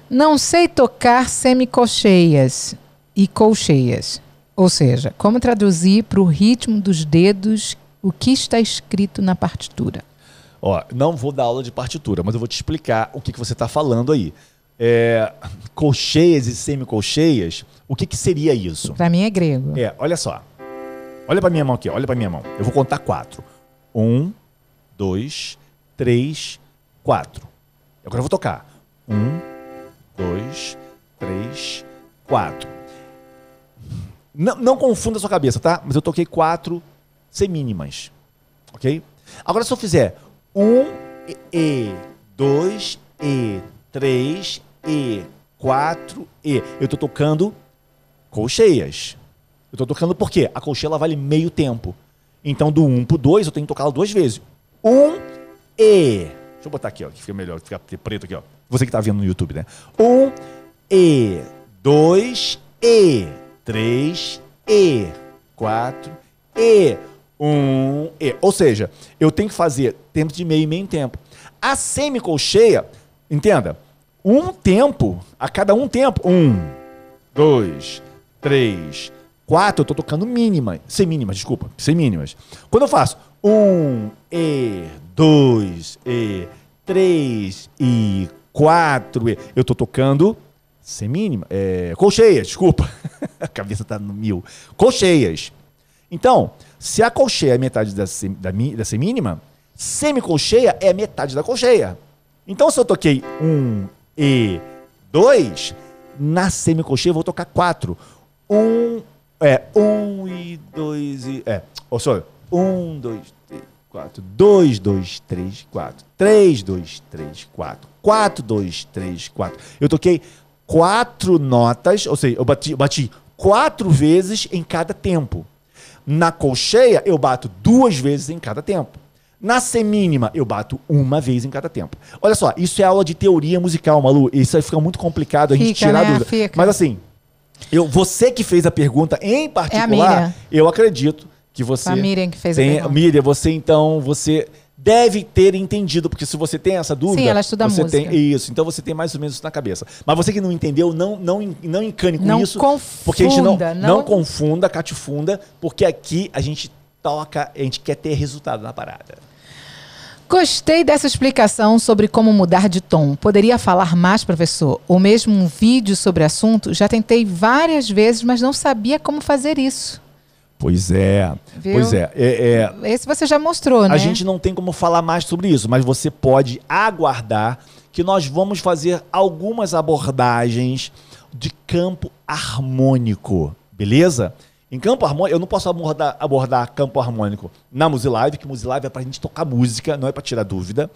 Não sei tocar semicolcheias e colcheias. Ou seja, como traduzir para o ritmo dos dedos o que está escrito na partitura? Ó, não vou dar aula de partitura, mas eu vou te explicar o que, que você está falando aí. É, colcheias e semicolcheias, o que, que seria isso? Para mim é grego. É, olha só. Olha para minha mão aqui, olha para minha mão. Eu vou contar quatro. Um, dois, três, quatro. Agora eu vou tocar. Um, dois, três, quatro. Não, não confunda a sua cabeça, tá? Mas eu toquei quatro semínimas. Ok? Agora, se eu fizer um E, dois E, três E, quatro E, eu tô tocando colcheias. Eu tô tocando por quê? A colcheia ela vale meio tempo. Então, do 1 um pro 2, eu tenho que tocá-la duas vezes. Um E. Deixa eu botar aqui, ó, que fica melhor, fica preto aqui, ó. Você que está vendo no YouTube, né? Um E, dois E, três E, quatro E, um E. Ou seja, eu tenho que fazer tempo de meio e meio tempo. A semicolcheia, entenda, um tempo, a cada um tempo, um, dois, três, quatro, eu estou tocando mínima, semínimas, desculpa, semínimas. Quando eu faço um E, dois E, três e quatro. Eu tô tocando semínima, é, colcheias, desculpa. a cabeça tá no mil. Colcheias. Então, se a colcheia é metade da, da, da semínima, semicolcheia é metade da colcheia. Então, se eu toquei um e dois, na semicolcheia eu vou tocar quatro. Um, é, um e dois e. É, oh, sorry. Um, dois, três, quatro. Dois, dois, três, quatro. Três, dois, três, quatro. 4, 2, 3, 4. Eu toquei quatro notas, ou seja, eu bati, eu bati quatro vezes em cada tempo. Na colcheia, eu bato duas vezes em cada tempo. Na semínima, eu bato uma vez em cada tempo. Olha só, isso é aula de teoria musical, Malu. Isso aí fica muito complicado a gente Fica, tirar né? dúvida. Fica. Mas assim, eu, você que fez a pergunta em É a particular, Miriam. eu acredito que você. A Miriam que fez a tem, pergunta. Miriam, você então, você deve ter entendido, porque se você tem essa dúvida. Sim, ela estuda você música. Tem, isso, então você tem mais ou menos isso na cabeça. Mas você que não entendeu, não, não, não encane com Não isso. confunda, porque a gente não, não- não confunda, catifunda, porque aqui a gente toca, a gente quer ter resultado na parada. Gostei dessa explicação sobre como mudar de tom. Poderia falar mais, professor? Ou mesmo um vídeo sobre assunto? Já tentei várias vezes, mas não sabia como fazer isso. Pois é. Viu? Pois é. é, é Esse você já mostrou, né? A gente não tem como falar mais sobre isso, mas você pode aguardar que nós vamos fazer algumas abordagens de campo harmônico, beleza? Em campo harmônico, eu não posso abordar, abordar campo harmônico na Musilive, que Musilive é pra gente tocar música, não é pra tirar dúvida.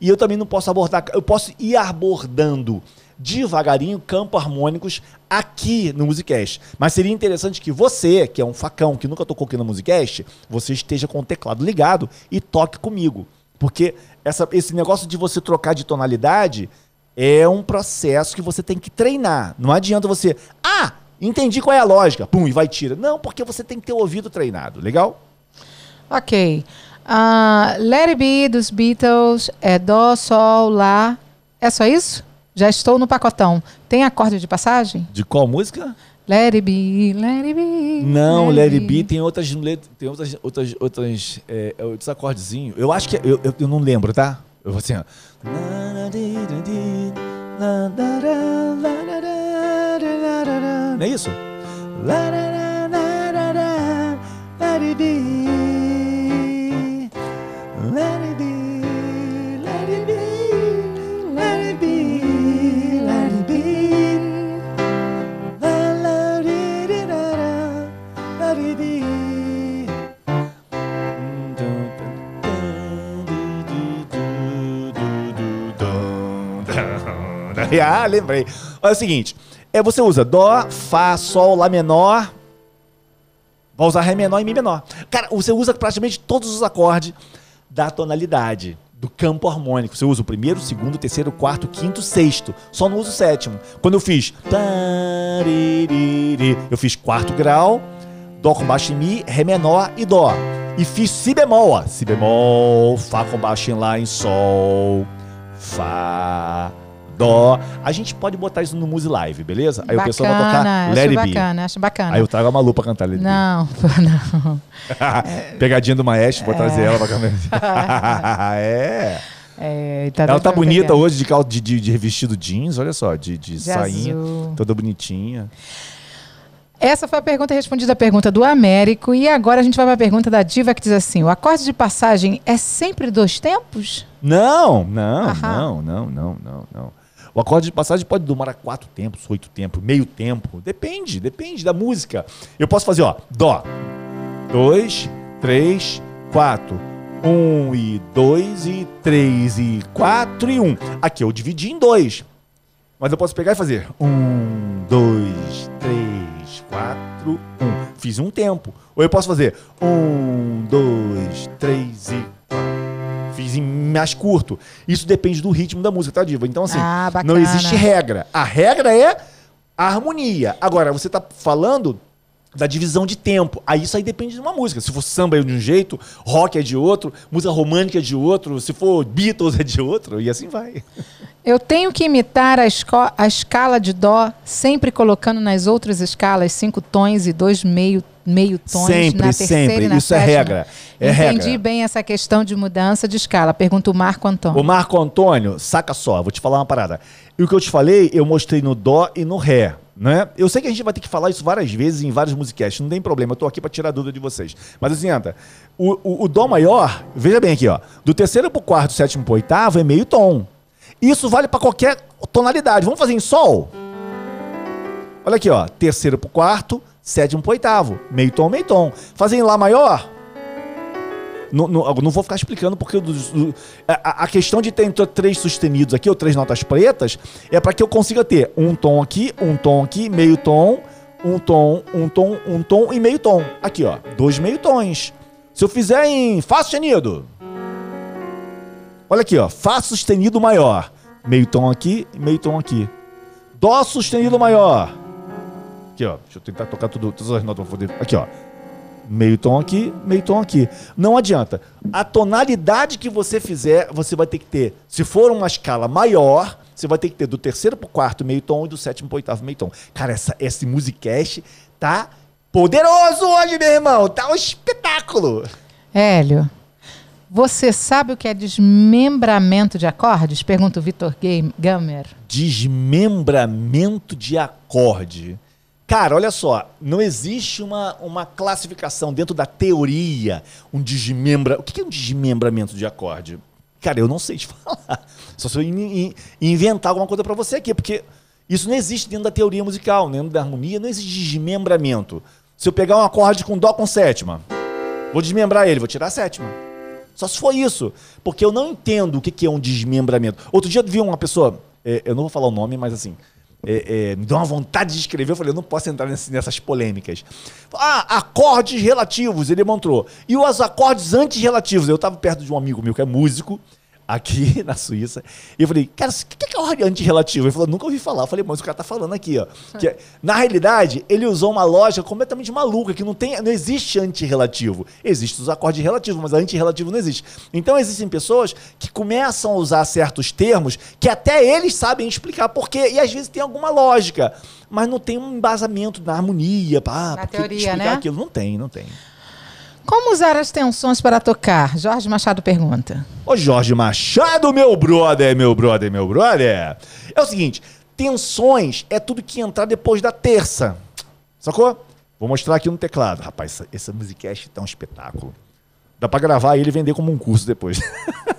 E eu também não posso abordar, eu posso ir abordando devagarinho campo harmônicos aqui no Musicast. Mas seria interessante que você, que é um facão, que nunca tocou aqui no Musicast, você esteja com o teclado ligado e toque comigo. Porque essa, esse negócio de você trocar de tonalidade é um processo que você tem que treinar. Não adianta você, ah, entendi qual é a lógica, pum, e vai tira. Não, porque você tem que ter o ouvido treinado, legal? Ok. Uh, Let It Be dos Beatles é Dó, Sol, Lá. É só isso? Já estou no pacotão. Tem acorde de passagem? De qual música? Let it be, let it be. Não, let, it be tem outras tem outras outras outras é, outros acordezinhos. Eu acho que eu, eu, eu, não lembro, tá? Eu vou assim, ó. Não é isso? Let it be. Ah, lembrei. Olha o seguinte. É, você usa Dó, Fá, Sol, Lá menor. Vai usar Ré menor e Mi menor. Cara, você usa praticamente todos os acordes da tonalidade, do campo harmônico. Você usa o primeiro, segundo, terceiro, quarto, quinto, sexto. Só não usa o sétimo. Quando eu fiz. Eu fiz quarto grau, Dó com baixo em Mi, Ré menor e Dó. E fiz Si bemol, ó. Si bemol, Fá com baixo em Lá em Sol, Fá. Dó. A gente pode botar isso no Muse Live, beleza? Aí bacana, o pessoal vai tocar Let Be. bacana, acho bacana. Aí eu trago a Malu pra cantar Let Não, não. Be. Pegadinha do maestro, vou trazer ela pra cantar. é. É, tá ela tá bonita pegar. hoje de, de, de, de revestido jeans, olha só, de, de, De sainha, azul. toda bonitinha. Essa foi a pergunta respondida à pergunta do Américo. E agora a gente vai para a pergunta da Diva que diz assim: o acorde de passagem é sempre dois tempos? Não, não, Aham. não, não, não, não, não. O acorde de passagem pode demorar quatro tempos, oito tempos, meio tempo. Depende, depende da música. Eu posso fazer, ó, Dó. Dois, três, quatro. Um e dois e três e quatro e um. Aqui eu dividi em dois. Mas eu posso pegar e fazer um, dois, três, quatro, um. Fiz um tempo. Ou eu posso fazer um, dois, três e quatro. Fiz em mais curto. Isso depende do ritmo da música, tá, Diva? Então, assim, Ah, não existe regra. A regra é a harmonia. Agora, você tá falando da divisão de tempo. Aí isso aí depende de uma música. Se for samba é de um jeito, rock é de outro, música romântica é de outro, se for Beatles é de outro, e assim vai. Eu tenho que imitar a, a escala de Dó, sempre colocando nas outras escalas cinco tons e dois meio, meio tons Sempre, na terceira sempre. e na Isso é sétima. regra. É Entendi regra. bem essa questão de mudança de escala. Pergunta o Marco Antônio. O Marco Antônio, saca só, vou te falar uma parada. E o que eu te falei, eu mostrei no Dó e no Ré. Né? Eu sei que a gente vai ter que falar isso várias vezes em vários musicasts, não tem problema, eu tô aqui para tirar dúvida de vocês. Mas assim, anda, o, o, o Dó maior, veja bem aqui, ó, do terceiro pro quarto, sétimo pro oitavo é meio tom. Isso vale para qualquer tonalidade. Vamos fazer em Sol? Olha aqui, ó, terceiro pro quarto, sétimo pro oitavo, meio tom, meio tom. Fazer em Lá maior? Não, não, vou ficar explicando porque dos- do- a, a questão de ter três sustenidos aqui, ou três notas pretas, é para que eu consiga ter um tom aqui, um tom aqui, meio tom, um tom, um tom, um tom e meio tom. Aqui, ó, dois meio tons. Se eu fizer em Fá sustenido, olha aqui, ó, Fá sustenido maior, meio tom aqui, meio tom aqui. Dó sustenido maior. Aqui, ó, deixa eu tentar tocar tudo, todas as notas pra poder. Aqui, ó. Meio tom aqui, meio tom aqui. Não adianta. A tonalidade que você fizer, você vai ter que ter. Se for uma escala maior, você vai ter que ter do terceiro pro quarto meio tom e do sétimo pro oitavo meio tom. Cara, essa, esse musicast tá poderoso hoje, meu irmão. Tá um espetáculo. Hélio, você sabe o que é desmembramento de acordes? Pergunta o Vitor Game- Gamer. Desmembramento de acorde. Cara, olha só, não existe uma, uma classificação dentro da teoria, um desmembra. O que é um desmembramento de acorde? Cara, eu não sei te falar. Só se eu in, in, inventar alguma coisa para você aqui, porque isso não existe dentro da teoria musical, dentro da harmonia, não existe desmembramento. Se eu pegar um acorde com dó com sétima, vou desmembrar ele, vou tirar a sétima. Só se for isso. Porque eu não entendo o que é um desmembramento. Outro dia eu vi uma pessoa, é, eu não vou falar o nome, mas assim, é, é, me deu uma vontade de escrever. Eu falei, eu não posso entrar nesse, nessas polêmicas. Ah, acordes relativos, ele mostrou. E os acordes antirrelativos. Eu estava perto de um amigo meu que é músico aqui na Suíça. E eu falei, cara, o que é ordem antirrelativo? Ele falou, nunca ouvi falar. Eu falei, mas o cara tá falando aqui, ó. Que, é, na realidade, ele usou uma lógica completamente maluca, que não, tem, não existe antirrelativo. Existem os acordes relativos, mas antirrelativo não existe. Então existem pessoas que começam a usar certos termos que até eles sabem explicar porquê, e às vezes tem alguma lógica, mas não tem um embasamento na harmonia, pá, na teoria, explicar né? aquilo. Não tem, não tem. Como usar as tensões para tocar? Jorge Machado pergunta. Ô Jorge Machado, meu brother, meu brother, meu brother. É o seguinte, tensões é tudo que entrar depois da terça. Sacou? Vou mostrar aqui no teclado. Rapaz, essa, essa musicast tá um espetáculo. Dá para gravar ele e vender como um curso depois.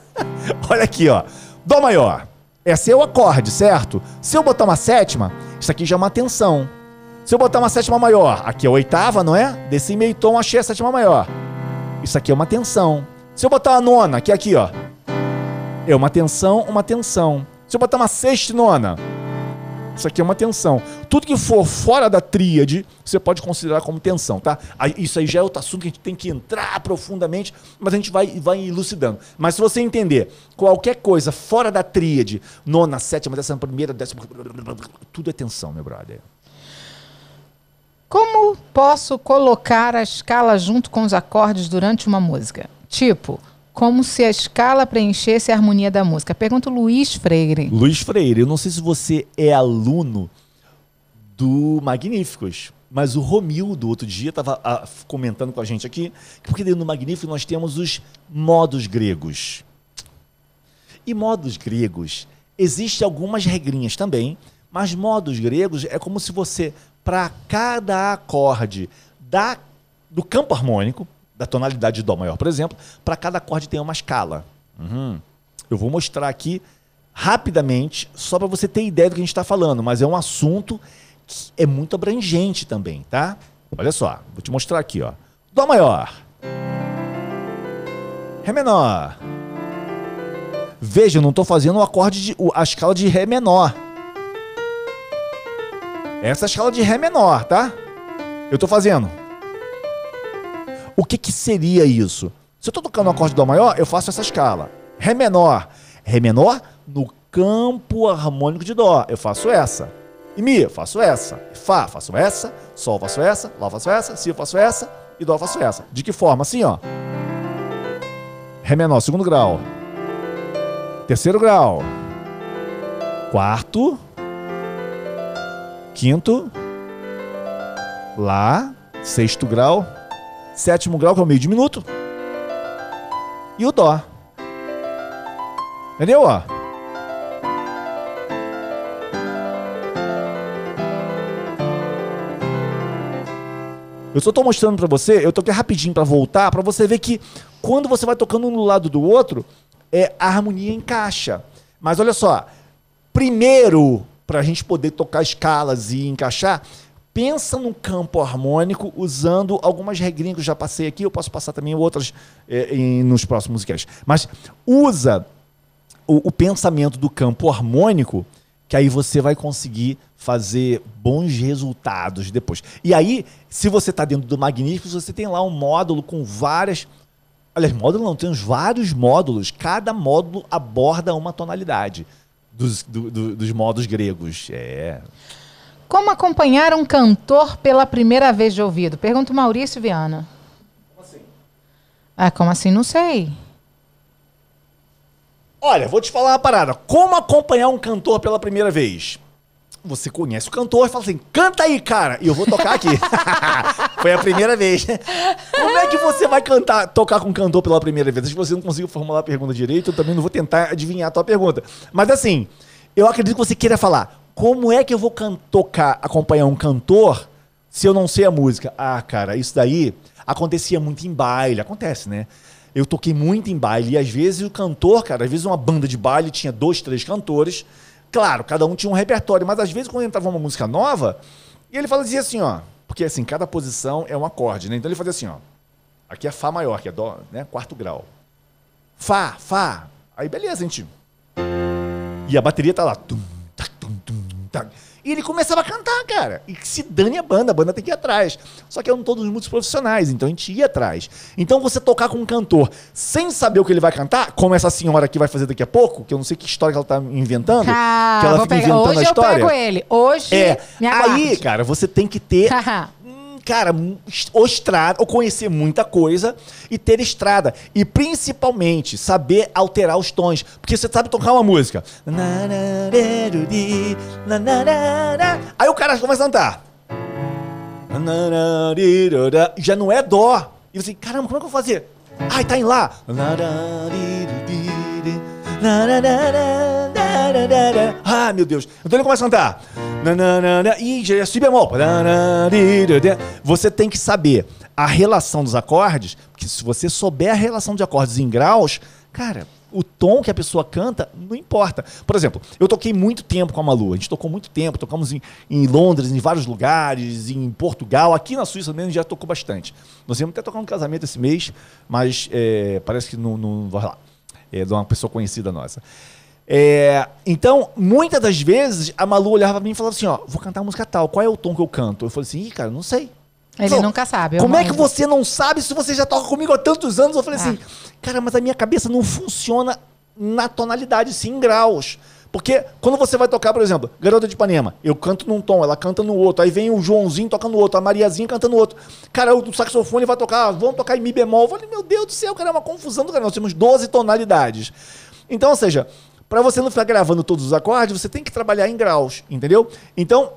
Olha aqui, ó. Dó maior. Esse é o acorde, certo? Se eu botar uma sétima, isso aqui já é uma tensão. Se eu botar uma sétima maior, aqui é a oitava, não é? Desse meio tom, achei a sétima maior. Isso aqui é uma tensão. Se eu botar a nona, que é aqui, ó. É uma tensão, uma tensão. Se eu botar uma sexta e nona, isso aqui é uma tensão. Tudo que for fora da tríade, você pode considerar como tensão, tá? Isso aí já é outro assunto que a gente tem que entrar profundamente, mas a gente vai, vai elucidando. Mas se você entender qualquer coisa fora da tríade, nona, sétima, décima primeira, décima... Tudo é tensão, meu brother. Como posso colocar a escala junto com os acordes durante uma música? Tipo, como se a escala preenchesse a harmonia da música. Pergunta Luiz Freire. Luiz Freire, eu não sei se você é aluno do Magníficos, mas o Romildo, outro dia, estava ah, comentando com a gente aqui, porque dentro do Magnífico nós temos os modos gregos. E modos gregos, existem algumas regrinhas também, mas modos gregos é como se você para cada acorde da, do campo harmônico, da tonalidade de Dó maior, por exemplo, para cada acorde tem uma escala. Uhum. Eu vou mostrar aqui rapidamente, só para você ter ideia do que a gente está falando, mas é um assunto que é muito abrangente também, tá? Olha só, vou te mostrar aqui, ó. Dó maior. Ré menor. Veja, eu não estou fazendo o acorde de, a escala de Ré menor. Essa é escala de Ré menor, tá? Eu tô fazendo. O que que seria isso? Se eu tô tocando um acorde de Dó maior, eu faço essa escala. Ré menor. Ré menor no campo harmônico de Dó. Eu faço essa. E Mi, faço essa. Fá, faço essa. Sol, faço essa. Lá, faço essa. Si, faço essa. E Dó, faço essa. De que forma? Assim, ó. Ré menor, segundo grau. Terceiro grau. Quarto. Quinto, Lá, sexto grau, sétimo grau, que é o meio diminuto, e o Dó. Entendeu? Ó? Eu só estou mostrando para você, eu toquei rapidinho para voltar, para você ver que quando você vai tocando um do lado do outro, é, a harmonia encaixa. Mas olha só, primeiro para a gente poder tocar escalas e encaixar, pensa num campo harmônico usando algumas regrinhas que eu já passei aqui, eu posso passar também outras é, em, nos próximos casts. Mas usa o, o, pensamento do campo harmônico, que aí você vai conseguir fazer bons resultados depois. E aí, se você está dentro do Magnífico, você tem lá um módulo com várias. Aliás, módulo não, tem vários módulos. Cada módulo aborda uma tonalidade dos, do, do, dos modos gregos. É. Como acompanhar um cantor pela primeira vez de ouvido? Pergunta o Maurício Viana. Como assim? Ah, como assim? Não sei. Olha, vou te falar uma parada. Como acompanhar um cantor pela primeira vez? Você conhece o cantor e fala assim: canta aí, cara, e eu vou tocar aqui. Foi a primeira vez. Como é que você vai cantar, tocar com um cantor pela primeira vez? Se você não conseguiu formular a pergunta direito, eu também não vou tentar adivinhar a tua pergunta. Mas assim, eu acredito que você queira falar: como é que eu vou tocar, acompanhar um cantor se eu não sei a música. Ah, cara, isso daí acontecia muito em baile. Acontece, né? Eu toquei muito em baile e às vezes o cantor, cara, às vezes uma banda de baile tinha dois, três cantores. Claro, cada um tinha um repertório, mas às vezes quando entrava uma música nova, ele fazia assim, ó. Porque assim, cada posição é um acorde, né? Então ele fazia assim, ó. Aqui é Fá maior, que é Dó, né? Quarto grau. Fá, Fá. Aí beleza, gente. E a bateria tá lá. Tum, tac, tum, tum, tac. E ele começava a cantar, cara. E se dane a banda, a banda tem que ir atrás. Só que eram todos muitos profissionais, então a gente ia atrás. Então você tocar com um cantor sem saber o que ele vai cantar, como essa senhora aqui vai fazer daqui a pouco, que eu não sei que história que ela tá inventando, Ah, que ela fica pegar- inventando Hoje a história. eu pego ele. Hoje, É, aí, cara, você tem que ter cara, ou ou conhecer muita coisa e ter estrada. E principalmente saber alterar os tons. Porque você sabe tocar uma música. Aí o cara começa a cantar. Já não é dó. E você, caramba, como é que eu vou fazer? Ai, tá em lá. Ah, meu Deus. Então ele começa a cantar. E é si bemol. Você tem que saber a relação dos acordes, porque se você souber a relação de acordes em graus, cara, o tom que a pessoa canta não importa. Por exemplo, eu toquei muito tempo com a Malu. A gente tocou muito tempo, tocamos em, em Londres, em vários lugares, em Portugal, aqui na Suíça mesmo já tocou bastante. Nós íamos até tocar um casamento esse mês, mas é, parece que não, não vai lá. É de uma pessoa conhecida nossa. É, então, muitas das vezes, a Malu olhava pra mim e falava assim: Ó, vou cantar música tal, qual é o tom que eu canto? Eu falei assim: Ih, cara, não sei. Ele nunca sabe. Como é que você não sabe se você já toca comigo há tantos anos? Eu falei Ah. assim, cara, mas a minha cabeça não funciona na tonalidade, sim em graus. Porque quando você vai tocar, por exemplo, Garota de Ipanema, eu canto num tom, ela canta no outro, aí vem o Joãozinho tocando no outro, a Mariazinha canta no outro. Cara, o saxofone vai tocar, vamos tocar em Mi bemol. Eu falei, meu Deus do céu, cara, é uma confusão do cara. Nós temos 12 tonalidades. Então, ou seja, para você não ficar gravando todos os acordes, você tem que trabalhar em graus, entendeu? Então,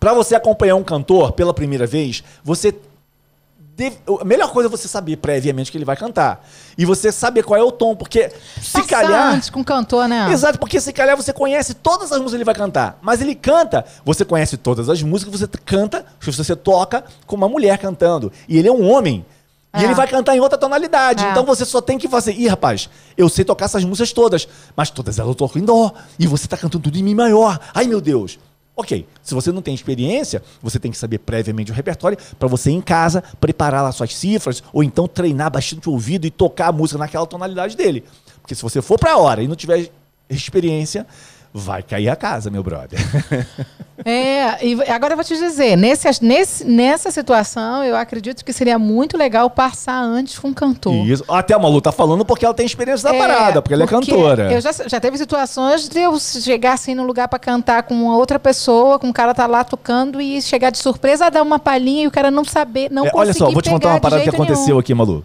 para você acompanhar um cantor pela primeira vez, você deve- a melhor coisa é você saber previamente que ele vai cantar. E você saber qual é o tom, porque se Passar calhar. antes com o cantor, né? Exato, porque se calhar você conhece todas as músicas que ele vai cantar. Mas ele canta, você conhece todas as músicas, você canta, se você toca com uma mulher cantando. E ele é um homem. E É. ele vai cantar em outra tonalidade. É. Então você só tem que fazer. Ih, rapaz, eu sei tocar essas músicas todas, mas todas elas eu toco em dó. E você tá cantando tudo em mi maior. Ai, meu Deus. Ok, se você não tem experiência, você tem que saber previamente o repertório para você em casa preparar lá suas cifras ou então treinar bastante o ouvido e tocar a música naquela tonalidade dele. Porque se você for para a hora e não tiver experiência, vai cair a casa, meu brother. É, e agora eu vou te dizer, nesse, nesse, nessa situação, eu acredito que seria muito legal passar antes com o cantor. Isso. Até a Malu tá falando porque ela tem experiência da parada, porque ela é porque cantora. Eu já, já teve situações de eu chegar assim no lugar pra cantar com uma outra pessoa, com o cara tá lá tocando e chegar de surpresa, dar uma palhinha e o cara não saber, não É, conseguir olha só, vou te contar uma parada que aconteceu nenhum. aqui, Malu.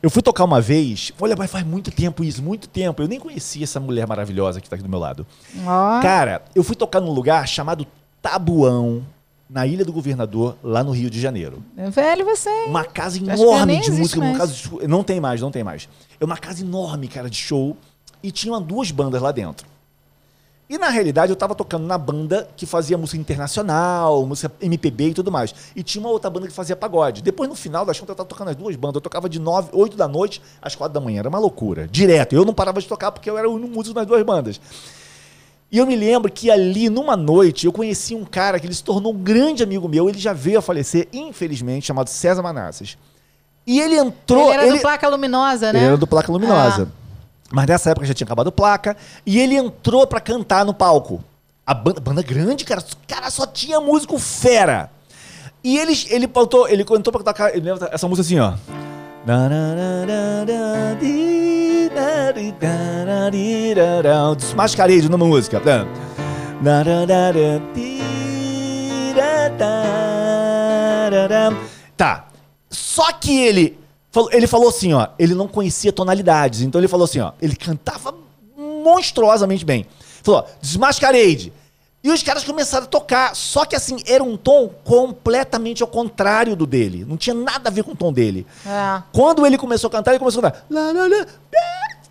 Eu fui tocar uma vez, olha, mas faz muito tempo isso, muito tempo. Eu nem conhecia essa mulher maravilhosa que tá aqui do meu lado. Ó, Cara, eu fui tocar num lugar chamado Tabuão, na Ilha do Governador, lá no Rio de Janeiro. velho você. hein? Uma casa enorme de música, uma casa de não tem mais, não tem mais. É uma casa enorme, cara, de show, e tinha duas bandas lá dentro. E na realidade eu tava tocando na banda que fazia música internacional, música MPB e tudo mais. E tinha uma outra banda que fazia pagode. Depois no final da contas eu tava tocando as duas bandas. Eu tocava de 9, 8 da noite às 4 da manhã. Era uma loucura. Direto. Eu não parava de tocar porque eu era o único músico nas duas bandas. E eu me lembro que ali, numa noite, eu conheci um cara que ele se tornou um grande amigo meu. Ele já veio a falecer, infelizmente, chamado César Manassas. E ele entrou. ele era do Placa Luminosa, né? Ele era do Placa Luminosa. Mas nessa época já tinha acabado placa. E ele entrou pra cantar no palco. A banda, banda grande, cara. Cara, só tinha músico fera. E ele, ele, botou, ele entrou pra tocar ele lembra essa música assim, ó. Desmascarejo numa música. Tá. Só que ele ele falou assim, ó, ele não conhecia tonalidades. Então ele falou assim, ó, ele cantava monstruosamente bem. Falou, ó, Desmascarade. E os caras começaram a tocar, só que assim, era um tom completamente ao contrário do dele. Não tinha nada a ver com o tom dele. É. Quando ele começou a cantar, ele começou a cantar. lá, lá, lá,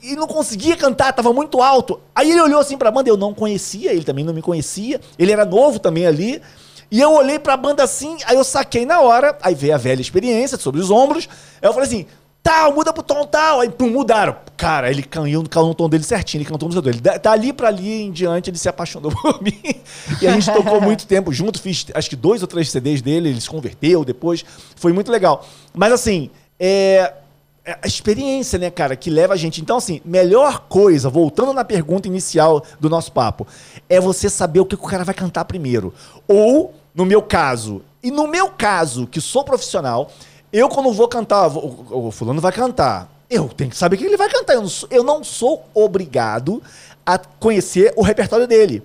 E não conseguia cantar, tava muito alto. Aí ele olhou assim pra banda, eu não conhecia, ele também não me conhecia. Ele era novo também ali. E eu olhei pra banda assim, aí eu saquei na hora, aí veio a velha experiência sobre os ombros. Aí eu falei assim, tal, muda pro tom tal. Aí pum, mudaram. Cara, ele caiu no tom dele certinho, ele cantou a música dele. Da- Dali pra ali em diante, ele se apaixonou por mim. E a gente tocou muito tempo junto, fiz acho que dois ou três CDs dele, ele se converteu depois. Foi muito legal. Mas assim, é. é A experiência, né, cara, que leva a gente. Então, assim, melhor coisa, voltando na pergunta inicial do nosso papo, é você saber o que o cara vai cantar primeiro. Ou, no meu caso, e no meu caso, que sou profissional, eu, quando vou cantar, o, fulano vai cantar. Eu tenho que saber o que ele vai cantar. Eu não sou, eu não sou obrigado a conhecer o repertório dele.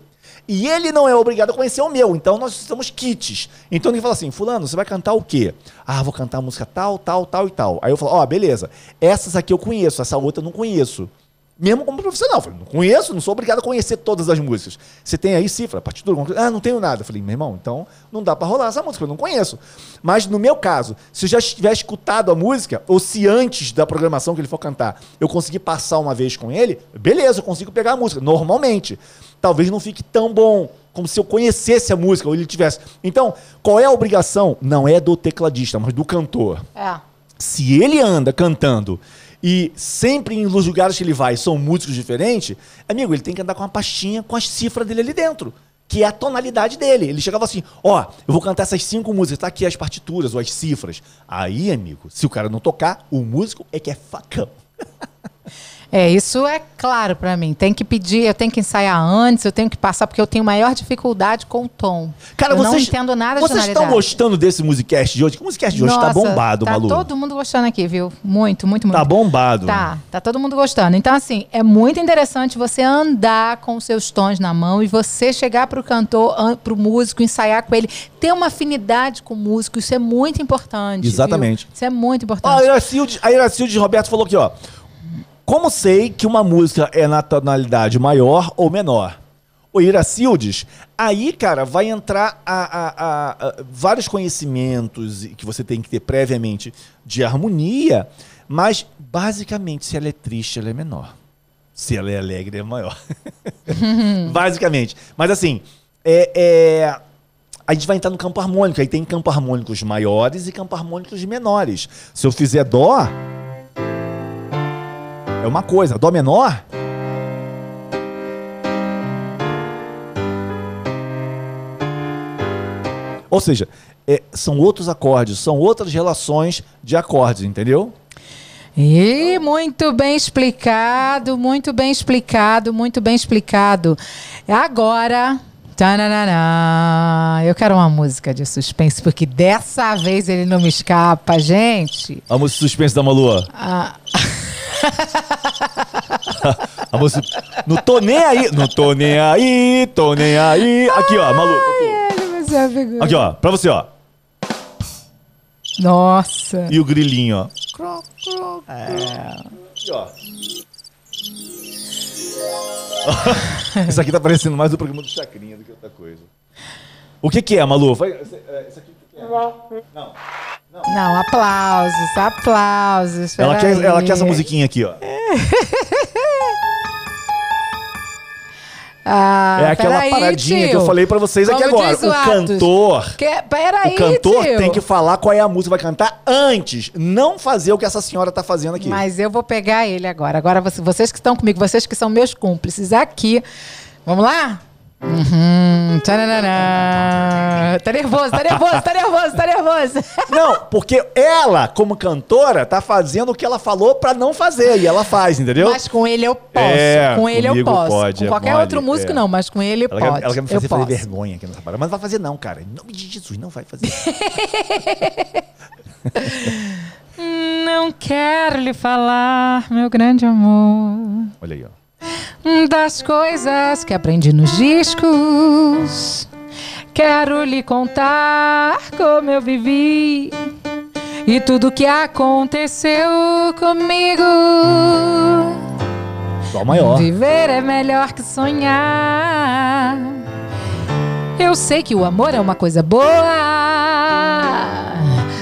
E ele não é obrigado a conhecer o meu. Então nós somos kits. Então ele fala assim: Fulano, você vai cantar o quê? Ah, vou cantar a música tal, tal, tal e tal. Aí eu falo: Ó, beleza. Essas aqui eu conheço, essa outra eu não conheço. Mesmo como profissional. Eu falei, não conheço, não sou obrigado a conhecer todas as músicas. Você tem aí cifra, partitura? Ah, não tenho nada. Eu falei, meu irmão, então não dá pra rolar essa música, eu não conheço. Mas no meu caso, se eu já tiver escutado a música, ou se antes da programação que ele for cantar, eu conseguir passar uma vez com ele, beleza, eu consigo pegar a música, normalmente. Talvez não fique tão bom como se eu conhecesse a música, ou ele tivesse. Então, qual é a obrigação? Não é do tecladista, mas do cantor É. se ele anda cantando e sempre em os lugares que ele vai são músicos diferentes, amigo, ele tem que andar com uma pastinha com as cifras dele ali dentro. Que é a tonalidade dele. Ele chegava assim: Ó, eu vou cantar essas cinco músicas, tá aqui as partituras ou as cifras. Aí, amigo, se o cara não tocar, o músico é que é facão. É, isso é claro pra mim. Tem que pedir, eu tenho que ensaiar antes, eu tenho que passar, porque eu tenho maior dificuldade com o tom. Cara, eu vocês, não entendo nada de Vocês estão gostando desse musicast de hoje? Que o musicast de hoje tá Nossa, bombado, tá maluco. todo mundo gostando aqui, viu? Muito, muito, muito. Tá bombado. Tá, tá todo mundo gostando. Então, assim, é muito interessante você andar com os seus tons na mão e você chegar pro cantor, an- pro músico, ensaiar com ele, ter uma afinidade com o músico. Isso é muito importante. Exatamente. viu? Isso é muito Ó, importante. a Iracilde, a Iracilde Roberto falou aqui, ó. Como sei que uma música é na tonalidade maior ou menor? Ô Iracildes, aí, cara, vai entrar a, a- a- a- vários conhecimentos que você tem que ter previamente de harmonia, mas basicamente, se ela é triste, ela é menor. Se ela é alegre, é maior. basicamente. Mas assim, é, é- a gente vai entrar no campo harmônico. Aí tem campo harmônicos maiores e campo harmônicos menores. Se eu fizer dó, é uma coisa. Dó menor, ou seja, é, são outros acordes, são outras relações de acordes, entendeu? E muito bem explicado, muito bem explicado, muito bem explicado. Agora, tananana, eu quero uma música de suspense, porque dessa vez ele não me escapa, gente. A música suspense da Malua. Ah, A música. Não tô nem aí. Não tô nem aí, tô nem aí. Aqui, ó, Malu. ele, você é uma figura. Aqui, ó, pra você, ó. Nossa. E o grilinho, ó. Aqui, ó. Isso aqui tá parecendo mais o programa do Chacrinha do que outra coisa. O que que é, Malu? Vai- Isso aqui o que que é? Não. Não, aplausos, aplausos. Ela quer, peraí. ela quer essa musiquinha aqui, ó. Ah, É aquela peraí, paradinha que tio. eu falei pra vocês aqui Como agora. O cantor. Que, peraí, O cantor tio. tem que falar qual é a música que vai cantar antes, não fazer o que essa senhora tá fazendo aqui. Mas eu vou pegar ele agora. Agora você- vocês que estão comigo, vocês que são meus cúmplices aqui. Vamos lá? Uhum. Tá nervoso, tá nervoso, tá nervoso, tá nervoso. Não, porque ela, como cantora, tá fazendo o que ela falou pra não fazer. E ela faz, entendeu? Mas com ele eu posso. É, com ele eu posso. pode, com é qualquer mole, outro músico é. não, mas com ele ela, pode. quer, ela quer me fazer fazer vergonha aqui nessa parada. Mas não vai fazer, não, cara. Em nome de Jesus, não vai fazer. Não quero lhe falar, meu grande amor. Olha aí, ó. Das coisas que aprendi nos discos. Quero lhe contar como eu vivi e tudo que aconteceu comigo. Dó maior. Viver é melhor que sonhar. Eu sei que o amor é uma coisa boa,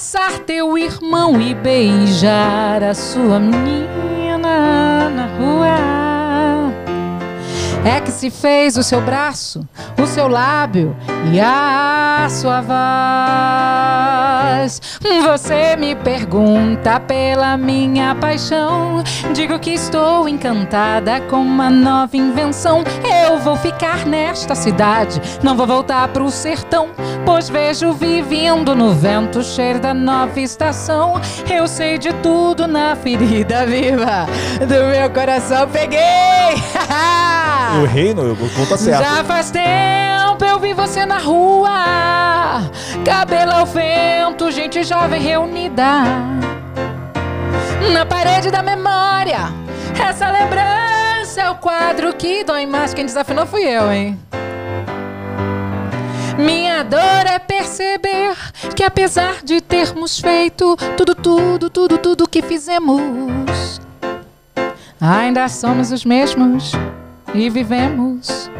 Abraçar teu irmão e beijar a sua menina na rua é que se fez o seu braço, o seu lábio e a sua voz. Você me pergunta pela minha paixão. Digo que estou encantada com uma nova invenção. Eu vou ficar nesta cidade, não vou voltar pro sertão, pois vejo vivendo no vento cheiro da nova estação. Eu sei de tudo na ferida viva do meu coração. Peguei! Eu reino, eu vou tá certo. Já faz tempo eu vi você na rua, cabelo ao vento, gente jovem reunida. Na parede da memória, essa lembrança é o quadro que dói mais. Quem desafinou fui eu, hein? Minha dor é perceber que apesar de termos feito tudo, tudo, tudo, tudo que fizemos, ainda somos os mesmos e vivemos.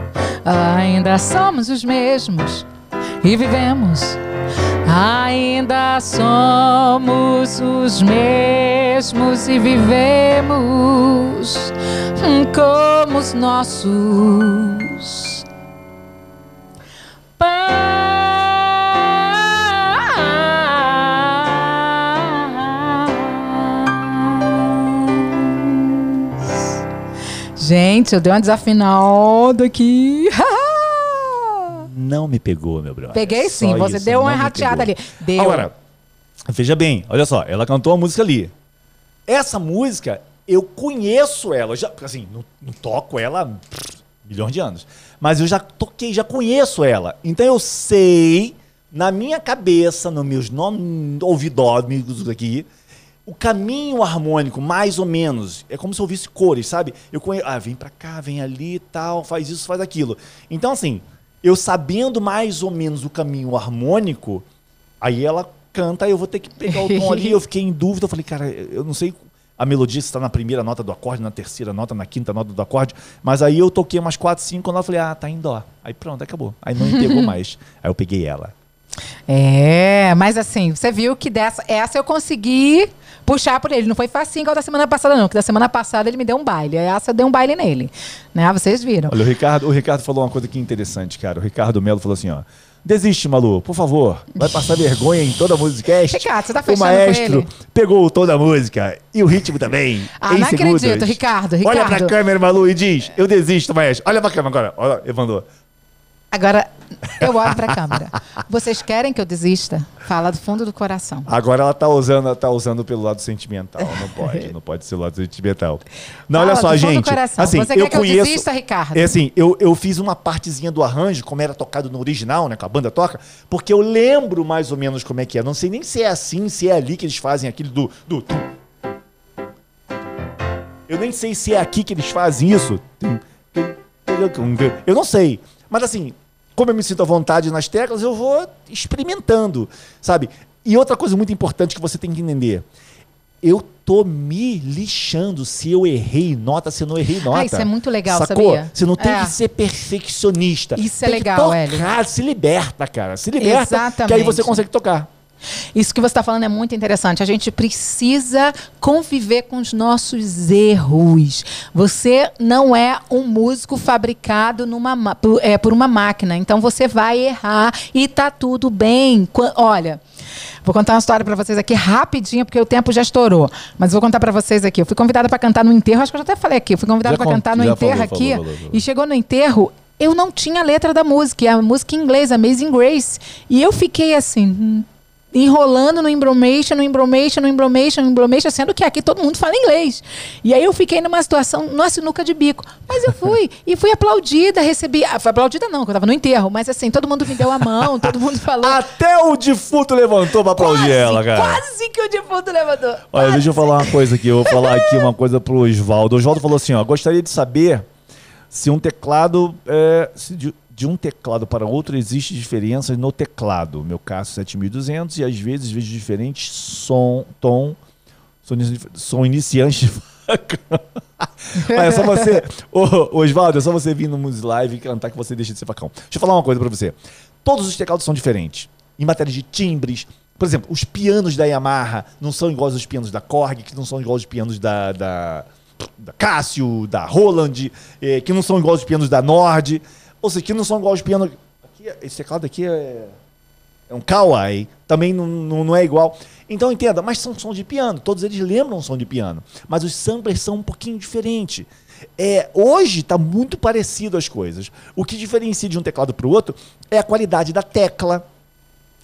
Ainda somos os mesmos e vivemos. Ainda somos os mesmos e vivemos como os nossos Gente, eu dei uma desafinada aqui. Não me pegou, meu brother. Peguei sim, Só você isso, deu uma rateada ali. Deu. Agora, veja bem, olha só, ela cantou a música ali. Essa música, eu conheço ela, eu já, assim, não, não toco ela há milhões de anos, mas eu já toquei, já conheço ela. Então eu sei, na minha cabeça, nos meus non- ouvidómetros aqui, o caminho harmônico, mais ou menos. É como se eu ouvisse cores, sabe? Eu conheço, ah, vem pra cá, vem ali e tal, faz isso, faz aquilo. Então, assim, eu sabendo mais ou menos o caminho harmônico, aí ela canta, eu vou ter que pegar o tom ali. Eu fiquei em dúvida, eu falei, cara, eu não sei a melodia se está na primeira nota do acorde, na terceira nota, na quinta nota do acorde, mas aí eu toquei umas quatro, cinco, eu falei, ah, tá em dó. Aí pronto, acabou. Aí não pegou mais. Aí eu peguei ela. É, mas assim, você viu que dessa, essa eu consegui puxar por ele. Não foi facinho igual da semana passada, não. Porque da semana passada ele me deu um baile. Essa deu um baile nele. Né? Vocês viram. Olha, o Ricardo, o Ricardo falou uma coisa aqui interessante, cara. O Ricardo Melo falou assim, ó. Desiste, Malu, por favor. Vai passar vergonha em toda a musicast. Ricardo, você tá O fechando com maestro pegou toda a música e o ritmo também. Ah, não segundos. acredito, Ricardo, Olha Ricardo. pra câmera, Malu, e diz: Eu desisto, maestro. Olha pra câmera agora. Olha, Evandro. Agora, eu olho pra câmera. Vocês querem que eu desista? Fala do fundo do coração. Agora ela tá usando, ela tá usando pelo lado sentimental. Não pode, não pode ser o lado sentimental. Não, olha Fala só, do fundo do gente. coração. Assim, Você eu quer que eu conheço, desista, Ricardo? É assim, eu, eu fiz uma partezinha do arranjo, como era tocado no original, né? Que a banda toca, porque eu lembro mais ou menos como é que é. Não sei nem se é assim, se é ali que eles fazem aquele do. do eu nem sei se é aqui que eles fazem isso. Eu não sei. Mas assim, como eu me sinto à vontade nas teclas, eu vou experimentando, sabe? E outra coisa muito importante que você tem que entender. Eu tô me lixando se eu errei nota, se eu não errei nota. Ah, isso é muito legal, Sacou? sabia? Você não tem É. que ser perfeccionista. Isso é Tem que legal, tocar, Hélio. Se liberta, cara. Se liberta, que aí Exatamente. você consegue tocar. Isso que você está falando é muito interessante. A gente precisa conviver com os nossos erros. Você não é um músico fabricado numa, ma- por, é, por uma máquina. Então você vai errar e tá tudo bem. Olha. Vou contar uma história para vocês aqui rapidinho, porque o tempo já estourou. Mas vou contar para vocês aqui. Eu fui convidada para cantar no enterro, acho que eu já até falei aqui. Eu fui convidada para cantar no enterro falou, aqui. falou, falou. E chegou no enterro, eu não tinha a letra da música, a música em inglês, Amazing Grace. E eu fiquei assim, hum, enrolando no embromation, no embromation, no embromation, no embromation, sendo que aqui todo mundo fala inglês. E aí eu fiquei numa situação, numa sinuca de bico. Mas eu fui, e fui aplaudida, recebi... Ah, foi aplaudida não, que eu tava no enterro, mas assim, todo mundo me deu a mão, todo mundo falou... Até o defunto levantou pra aplaudir quase, ela, cara. quase que o defunto levantou. Olha, Quase. deixa eu falar uma coisa aqui. Eu vou falar aqui uma coisa pro Oswaldo. O Oswaldo falou assim, ó. Gostaria de saber se um teclado é, se di- de um teclado para outro existe diferenças no teclado. Meu caso 7200 e às vezes vejo diferentes som, tom, som, iniciante. Mas é só você, ô, Oswaldo, é só você vir no Music Live e cantar que você deixa de ser facão. Deixa eu falar uma coisa para você. Todos os teclados são diferentes. Em matéria de timbres, por exemplo, os pianos da Yamaha não são iguais aos pianos da Korg, que não são iguais aos pianos da, da, da Casio, da Roland, eh, que não são iguais aos pianos da Nord. Ou seja, que não são iguais aos pianos. Aqui, esse teclado aqui é, é um Kawai, também não, não, não é igual. Então entenda, mas são sons de piano, todos eles lembram som de piano, mas os samplers são um pouquinho diferentes. É, hoje está muito parecido as coisas. O que diferencia de um teclado para o outro é a qualidade da tecla,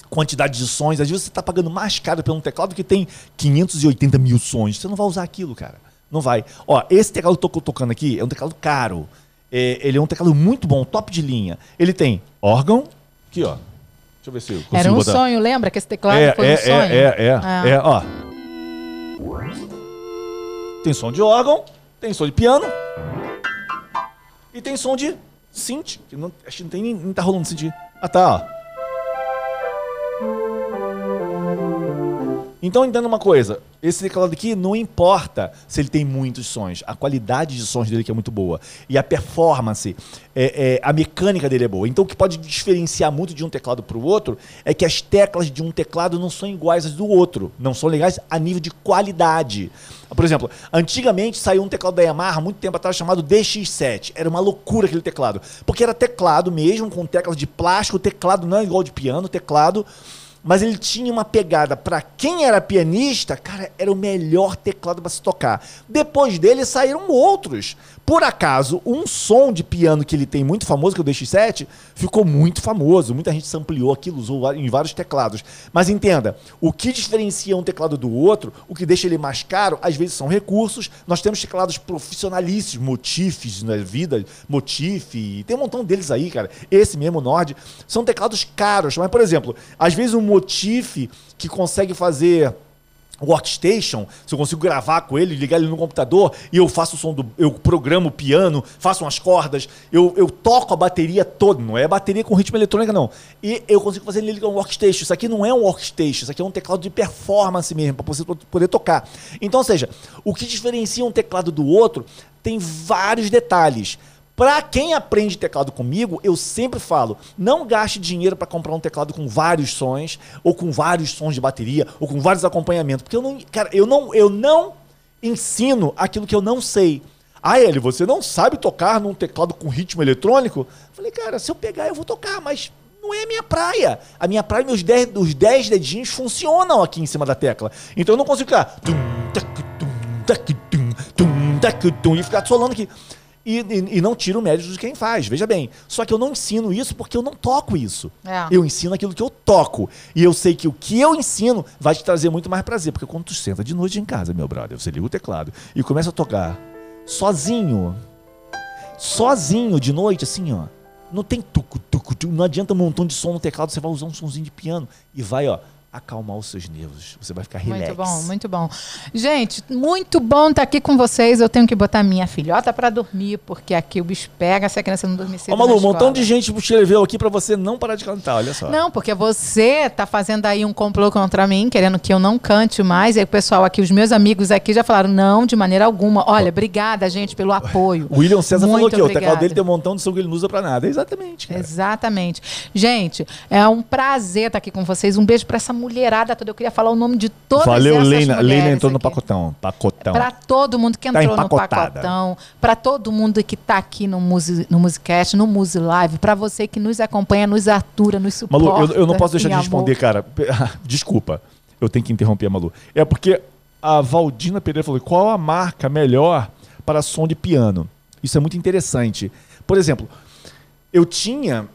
quantidade de sons. Às vezes você está pagando mais caro por um teclado que tem 580 mil sons. Você não vai usar aquilo, cara. Não vai. Ó, esse teclado que eu tô tocando aqui é um teclado caro. É, ele é um teclado muito bom, top de linha. Ele tem órgão, aqui ó. Deixa eu ver se eu consigo Era um botar. sonho, lembra que esse teclado É, foi é, um sonho? é, é, é, Ah. é, ó. Tem som de órgão, tem som de piano e tem som de synth, que não, acho que não tem nem, nem tá rolando synth. Ah, tá, ó. Então entenda uma coisa, esse teclado aqui não importa se ele tem muitos sons, a qualidade de sons dele que é muito boa e a performance, é, é, a mecânica dele é boa. Então o que pode diferenciar muito de um teclado para o outro é que as teclas de um teclado não são iguais às do outro, não são legais a nível de qualidade. Por exemplo, antigamente saiu um teclado da Yamaha muito tempo atrás chamado DX7. Era uma loucura aquele teclado, porque era teclado mesmo com teclas de plástico, o teclado não é igual de piano, teclado mas ele tinha uma pegada para quem era pianista, cara, era o melhor teclado para se tocar. Depois dele saíram outros. Por acaso, um som de piano que ele tem muito famoso, que é o DX7, ficou muito famoso. Muita gente sampleou aquilo, usou em vários teclados. Mas entenda, o que diferencia um teclado do outro, o que deixa ele mais caro, às vezes são recursos. Nós temos teclados profissionalíssimos, Motifs na vida, Motif, tem um montão deles aí, cara. Esse mesmo Nord, são teclados caros. Mas, por exemplo, às vezes um Motif que consegue fazer workstation, se eu consigo gravar com ele, ligar ele no computador e eu faço o som do. Eu programo o piano, faço umas cordas, eu, eu toco a bateria toda, não é bateria com ritmo eletrônica, não. E eu consigo fazer ele ligar um workstation. Isso aqui não é um workstation, isso aqui é um teclado de performance mesmo, para você poder tocar. Então, ou seja, o que diferencia um teclado do outro tem vários detalhes. Para quem aprende teclado comigo, eu sempre falo: não gaste dinheiro para comprar um teclado com vários sons, ou com vários sons de bateria, ou com vários acompanhamentos, porque eu não, cara, eu não, eu não ensino aquilo que eu não sei. Ah, ele, você não sabe tocar num teclado com ritmo eletrônico? Falei, cara, se eu pegar eu vou tocar, mas não é a minha praia. A minha praia, meus 10, os 10 dedinhos funcionam aqui em cima da tecla. Então eu não consigo ficar e ficar solando aqui. E, e, e não tiro o mérito de quem faz, veja bem. Só que eu não ensino isso porque eu não toco isso. É. Eu ensino aquilo que eu toco. E eu sei que o que eu ensino vai te trazer muito mais prazer. Porque quando tu senta de noite em casa, meu brother, você liga o teclado e começa a tocar sozinho, sozinho de noite, assim, ó. Não tem tuco, tuco, tuco, não adianta um montão de som no teclado, você vai usar um sonzinho de piano e vai, ó, acalmar os seus nervos. Você vai ficar relax. Muito bom, muito bom. Gente, muito bom estar aqui com vocês. Eu tenho que botar minha filhota para dormir, porque aqui o bicho pega se a criança não dormir cedo. Ô, Malu, um montão de gente te escreveu aqui pra você não parar de cantar, olha só. Não, porque você tá fazendo aí um complô contra mim, querendo que eu não cante mais. E aí o pessoal aqui, os meus amigos aqui já falaram, não, de maneira alguma. Olha, obrigada, gente, pelo apoio. O William César falou Muito aqui, ó, o teclado dele tem um montão de som que ele não usa pra nada. Exatamente, cara. Exatamente. Gente, é um prazer estar aqui com vocês. Um beijo para essa mulherada toda. Eu queria falar o nome de todas Valeu, essas Leina. mulheres Leina entrou no aqui. pacotão. Pacotão. Para todo mundo que Tá entrou no empacotada. pacotão, para todo mundo que está aqui no, Musi, no Musicast, no Musi Live, para você que nos acompanha, nos atura, nos suporta. Malu, eu, eu não posso deixar em de amor. responder, cara. Pe- Desculpa. Eu tenho que interromper a Malu. É porque a Valdina Pereira falou: qual a marca melhor para som de piano? Isso é muito interessante. Por exemplo, eu tinha.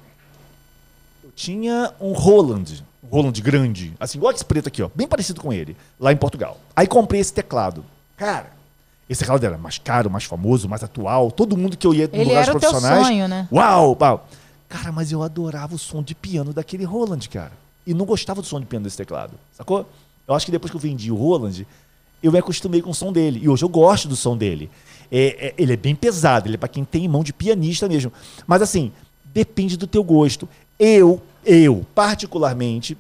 Eu tinha um Roland. Roland grande. Assim, igual esse preto aqui, ó. Bem parecido com ele, lá em Portugal. Aí comprei esse teclado. Cara, esse teclado era mais caro, mais famoso, mais atual. Todo mundo que eu ia em lugares o teu profissionais. sonho, né? Uau, uau. Cara, mas eu adorava o som de piano daquele Roland, cara. E não gostava do som de piano desse teclado, sacou? Eu acho que depois que eu vendi o Roland, eu me acostumei com o som dele. E hoje eu gosto do som dele. É, é- ele é bem pesado, ele é pra quem tem mão de pianista mesmo. Mas assim, Depende do teu gosto. Eu, eu, particularmente,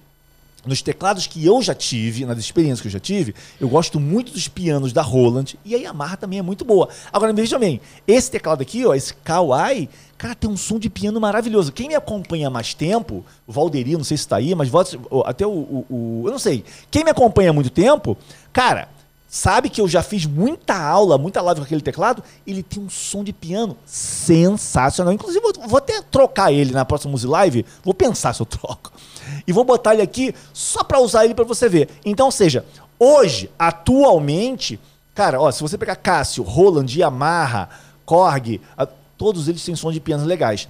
nos teclados que eu já tive, nas experiências que eu já tive, eu gosto muito dos pianos da Roland e a Yamaha também é muito boa. Agora, veja bem, esse teclado aqui, ó, esse Kawai, cara, tem um som de piano maravilhoso. Quem me acompanha há mais tempo, o Valderi, não sei se está aí, mas até o, o, o, Eu não sei. Quem me acompanha há muito tempo, cara, sabe que eu já fiz muita aula, muita live com aquele teclado, ele tem um som de piano sensacional. Inclusive, vou, vou até trocar ele na próxima Music Live, vou pensar se eu troco. E vou botar ele aqui só para usar ele para você ver. Então, ou seja, hoje, atualmente, cara, ó, se você pegar Cássio, Roland, Yamaha, Korg, todos eles têm som de pianos legais.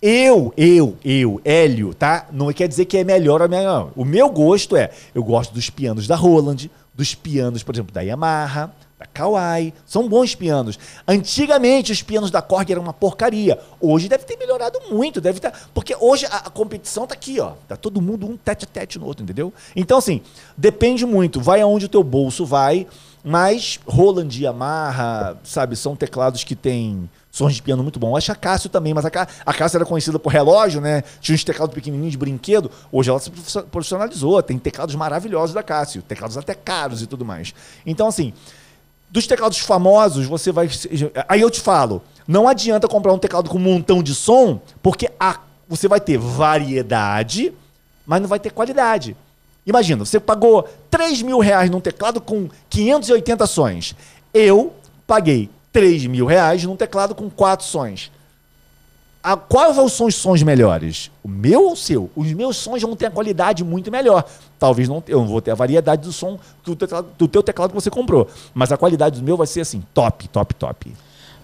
Eu, eu, eu, Hélio, tá? Não quer dizer que é melhor ou melhor. O meu gosto é, eu gosto dos pianos da Roland, dos pianos, por exemplo, da Yamaha, da Kawai. São bons pianos. Antigamente, os pianos da Korg eram uma porcaria. Hoje deve ter melhorado muito. Deve estar. Tá, porque hoje a, a competição tá aqui, ó. Tá todo mundo um tete a tete no outro, entendeu? Então, assim, depende muito. Vai aonde o teu bolso vai. Mas Roland Yamaha, sabe, são teclados que têm sons de piano muito bom. Acho a Cássio também, mas a, a Cássio era conhecida por relógio, né? Tinha uns teclados pequenininhos de brinquedo. Hoje ela se profissionalizou, tem teclados maravilhosos da Cássio, teclados até caros e tudo mais. Então, assim, dos teclados famosos, você vai. Aí eu te falo, não adianta comprar um teclado com um montão de som, porque a, você vai ter variedade, mas não vai ter qualidade. Imagina, você pagou 3 mil reais num teclado com 580 sons. Eu paguei 3 mil reais num teclado com 4 sons. A, quais são os sons melhores? O meu ou o seu? Os meus sons vão ter a qualidade muito melhor. Talvez não, eu não vou ter a variedade do som do, teclado, do teu teclado que você comprou. Mas a qualidade do meu vai ser assim, top, top, top.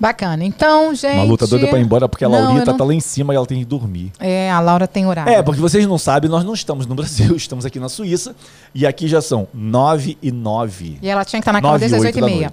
Bacana. Então, gente. Uma luta doida pra ir embora porque a não, Laurita não... tá lá em cima e ela tem que dormir. É, a Laura tem horário. É, porque vocês não sabem, nós não estamos no Brasil, estamos aqui na Suíça. E aqui já são nove e nove. E ela tinha que estar na cama desde as oito e meia.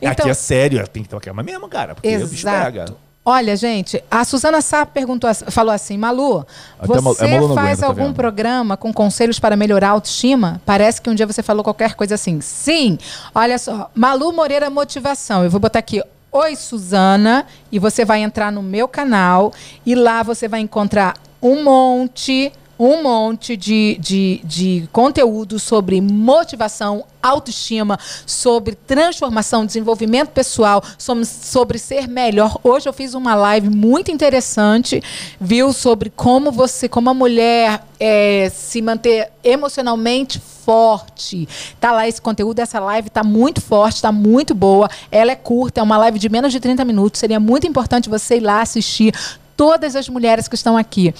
Então... Aqui é sério, ela tem que ter uma cama mesmo, cara. Porque Exato. o bicho pega. Olha, gente, a Suzana Sá perguntou, falou assim, Malu, Até você Malu faz aguenta, tá algum tá programa com conselhos para melhorar a autoestima? Parece que um dia você falou qualquer coisa assim. Sim, olha só, Malu Moreira Motivação. Eu vou botar aqui, Oi, Suzana, e você vai entrar no meu canal e lá você vai encontrar um monte um monte de, de, de conteúdo sobre motivação, autoestima, sobre transformação, desenvolvimento pessoal, sobre, sobre ser melhor. Hoje eu fiz uma live muito interessante, viu, sobre como você, como a mulher é, se manter emocionalmente forte. Tá lá esse conteúdo, essa live tá muito forte, tá muito boa. Ela é curta, é uma live de menos de 30 minutos. Seria muito importante você ir lá assistir todas as mulheres que estão aqui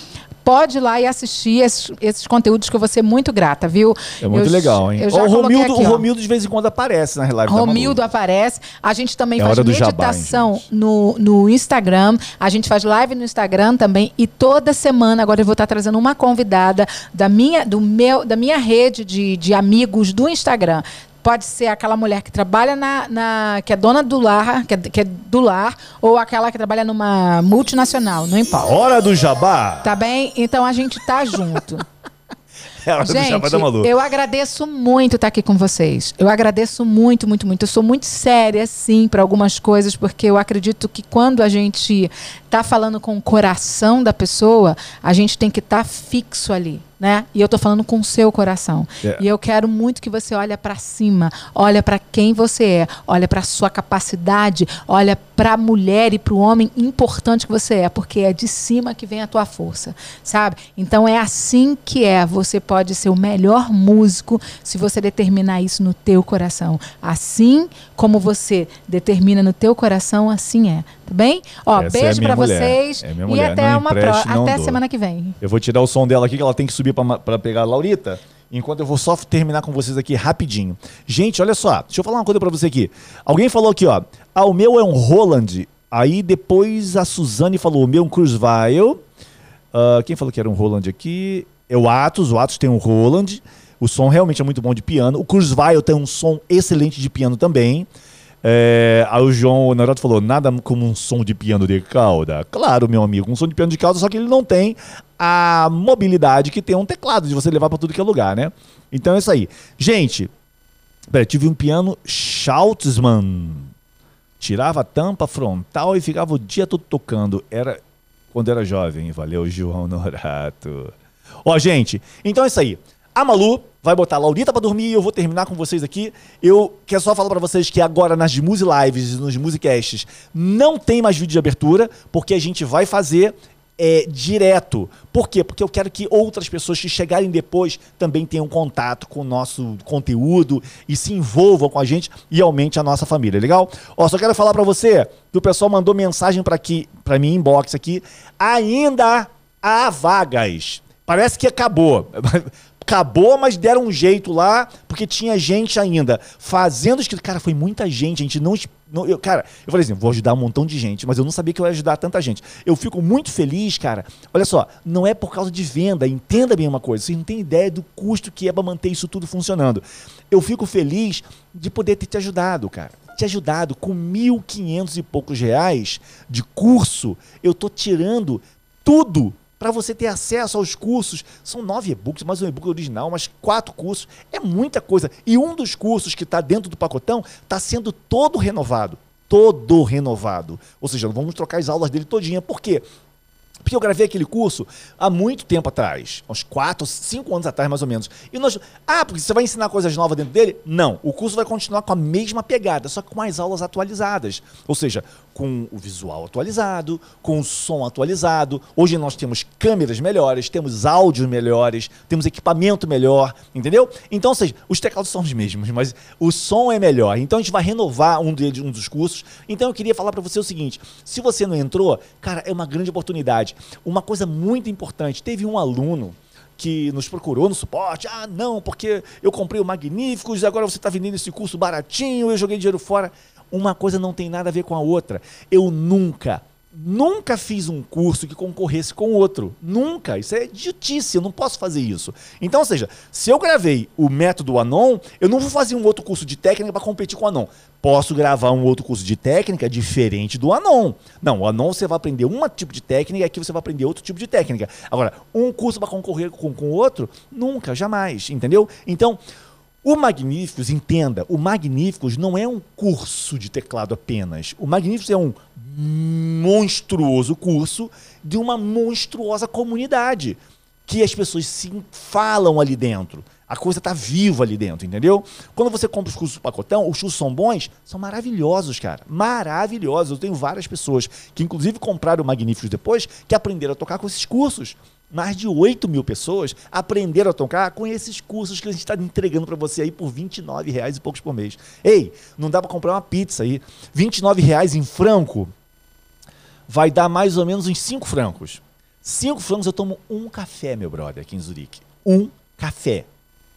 pode ir lá e assistir esses, esses conteúdos que eu vou ser muito grata, viu? É muito eu, legal, hein? o, Romildo, aqui, o Romildo de vez em quando aparece na live Romildo aparece. A gente também é faz meditação jabá, no, no Instagram. A gente faz live no Instagram também. E toda semana, agora eu vou estar trazendo uma convidada da minha, do meu, da minha rede de, de amigos do Instagram pode ser aquela mulher que trabalha na, na que é dona do lar, que é, que é, do lar, ou aquela que trabalha numa multinacional, não importa. Hora do jabá. Tá bem? Então a gente tá junto. É Gente, eu agradeço muito estar aqui com vocês. Eu agradeço muito, muito, muito. Eu sou muito séria, sim, para algumas coisas, porque eu acredito que quando a gente está falando com o coração da pessoa, a gente tem que estar tá fixo ali né? E eu estou falando com o seu coração. Yeah. É. E eu quero muito que você olhe para cima, olha para quem você é, olha para sua capacidade, olha para a mulher e para o homem importante que você é, porque é de cima que vem a tua força, sabe? Então é assim que é. Você pode ser o melhor músico se você determinar isso no teu coração. Assim como você determina no teu coração, assim é. Tá bem? Ó, Essa é beijo é para vocês é e até uma pro... até semana que vem. Eu vou tirar o som dela aqui que ela tem que subir para pegar a Laurita. Enquanto eu vou só terminar com vocês aqui rapidinho. Gente, olha só. Deixa eu falar uma coisa para você aqui. Alguém falou aqui, ó. Ah, o meu é um Roland. Aí depois a Suzane falou, o meu é um Cruzeveil. Uh, quem falou que era um Roland aqui? É o Atos. O Atos tem um Roland. O som realmente é muito bom de piano. O Cruzeveil tem um som excelente de piano também. É, aí o João Honorato falou: nada como um som de piano de cauda. Claro, meu amigo, um som de piano de cauda, só que ele não tem a mobilidade que tem um teclado de você levar para tudo que é lugar, né? Então é isso aí. Gente, pera, tive um piano Schautzmann. Tirava a tampa frontal e ficava o dia todo tocando. Era quando era jovem. Valeu, João Norato. Ó, gente, então é isso aí. A Malu vai botar a Laurita pra dormir e eu vou terminar com vocês aqui. Eu quero só falar para vocês que agora nas Muse Lives e nos Musicasts não tem mais vídeo de abertura, porque a gente vai fazer é, direto. Por quê? Porque eu quero que outras pessoas que chegarem depois também tenham contato com o nosso conteúdo e se envolvam com a gente e aumente a nossa família, legal? Ó, só quero falar para você que o pessoal mandou mensagem para aqui, para mim inbox aqui, ainda há vagas. Parece que acabou. acabou, mas deram um jeito lá, porque tinha gente ainda fazendo escrito. Cara, foi muita gente, a gente não. não eu, cara, eu falei assim: vou ajudar um montão de gente, mas eu não sabia que eu ia ajudar tanta gente. Eu fico muito feliz, cara. Olha só, não é por causa de venda, entenda bem uma coisa, vocês não têm ideia do custo que é para manter isso tudo funcionando. Eu fico feliz de poder ter te ajudado, cara te ajudado com 1.500 e poucos reais de curso, eu tô tirando tudo para você ter acesso aos cursos. São nove e-books, mais um e-book original, mas quatro cursos. É muita coisa. E um dos cursos que está dentro do pacotão está sendo todo renovado. Todo renovado. Ou seja, vamos trocar as aulas dele todinha. Por quê? Porque eu gravei aquele curso há muito tempo atrás, uns 4, 5 anos atrás, mais ou menos. E nós. Ah, porque você vai ensinar coisas novas dentro dele? Não. O curso vai continuar com a mesma pegada, só que com as aulas atualizadas. Ou seja, com o visual atualizado, com o som atualizado. Hoje nós temos câmeras melhores, temos áudios melhores, temos equipamento melhor, entendeu? Então, ou seja, os teclados são os mesmos, mas o som é melhor. Então a gente vai renovar um, de, um dos cursos. Então eu queria falar para você o seguinte: se você não entrou, cara, é uma grande oportunidade. Uma coisa muito importante: teve um aluno que nos procurou no suporte. Ah, não, porque eu comprei o Magníficos e agora você está vendendo esse curso baratinho, eu joguei dinheiro fora. Uma coisa não tem nada a ver com a outra. Eu nunca, nunca fiz um curso que concorresse com outro. Nunca. Isso é idiotice, eu não posso fazer isso. Então, ou seja, se eu gravei o método Anon, eu não vou fazer um outro curso de técnica para competir com o Anon. Posso gravar um outro curso de técnica diferente do Anon. Não, o Anon você vai aprender um tipo de técnica e aqui você vai aprender outro tipo de técnica. Agora, um curso para concorrer com o outro, nunca, jamais, entendeu? Então, o Magníficos, entenda, o Magníficos não é um curso de teclado apenas. O Magníficos é um monstruoso curso de uma monstruosa comunidade que as pessoas se falam ali dentro. A coisa está viva ali dentro, entendeu? Quando você compra os cursos do pacotão, os cursos são bons, são maravilhosos, cara. Maravilhosos. Eu tenho várias pessoas que, inclusive, compraram o Magníficos depois, que aprenderam a tocar com esses cursos mais de 8 mil pessoas aprenderam a tocar com esses cursos que a gente está entregando para você aí por 29 reais e poucos por mês. Ei, não dá para comprar uma pizza aí. 29 reais em franco vai dar mais ou menos uns 5 francos. 5 francos eu tomo um café, meu brother, aqui em Zurique. Um café.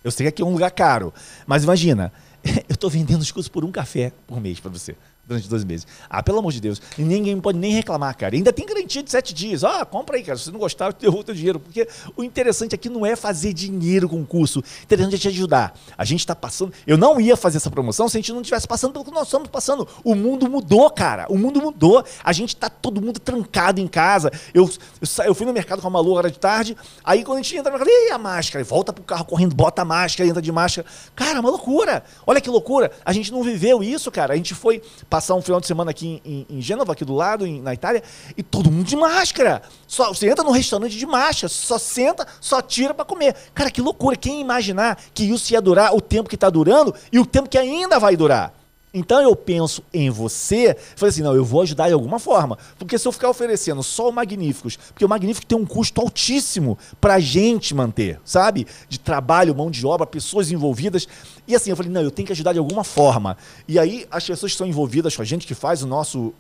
Eu sei que aqui é um lugar caro, mas imagina, eu estou vendendo os cursos por um café por mês para você durante 12 meses. Ah, pelo amor de Deus. E ninguém pode nem reclamar, cara. ainda tem garantia de 7 dias. Ah, compra aí, cara. Se não gostar, eu devolvo o dinheiro. Porque o interessante aqui não é fazer dinheiro com o curso. O interessante é te ajudar. A gente está passando. Eu não ia fazer essa promoção se a gente não estivesse passando pelo que nós estamos passando. O mundo mudou, cara. O mundo mudou. A gente está todo mundo trancado em casa. Eu, eu, eu fui no mercado com a Malu hora de tarde. Aí quando a gente entra no mercado, e a máscara? Volta pro carro correndo, bota a máscara, entra de máscara. Cara, uma loucura. Olha que loucura. A gente não viveu isso, cara. A gente foi passar um final de semana aqui em, em Gênova, aqui do lado, em, na Itália, e todo mundo de máscara. Só, você entra num restaurante de máscara, só senta, só tira para comer. Cara, que loucura. Quem imaginar que isso ia durar o tempo que está durando e o tempo que ainda vai durar? Então eu penso em você, falei assim, não, eu vou ajudar de alguma forma. Porque se eu ficar oferecendo só o Magníficos, porque o Magnífico tem um custo altíssimo para a gente manter, sabe? De trabalho, mão de obra, pessoas envolvidas. E assim, eu falei, não, eu tenho que ajudar de alguma forma. E aí as pessoas que estão envolvidas com a gente, que faz o nosso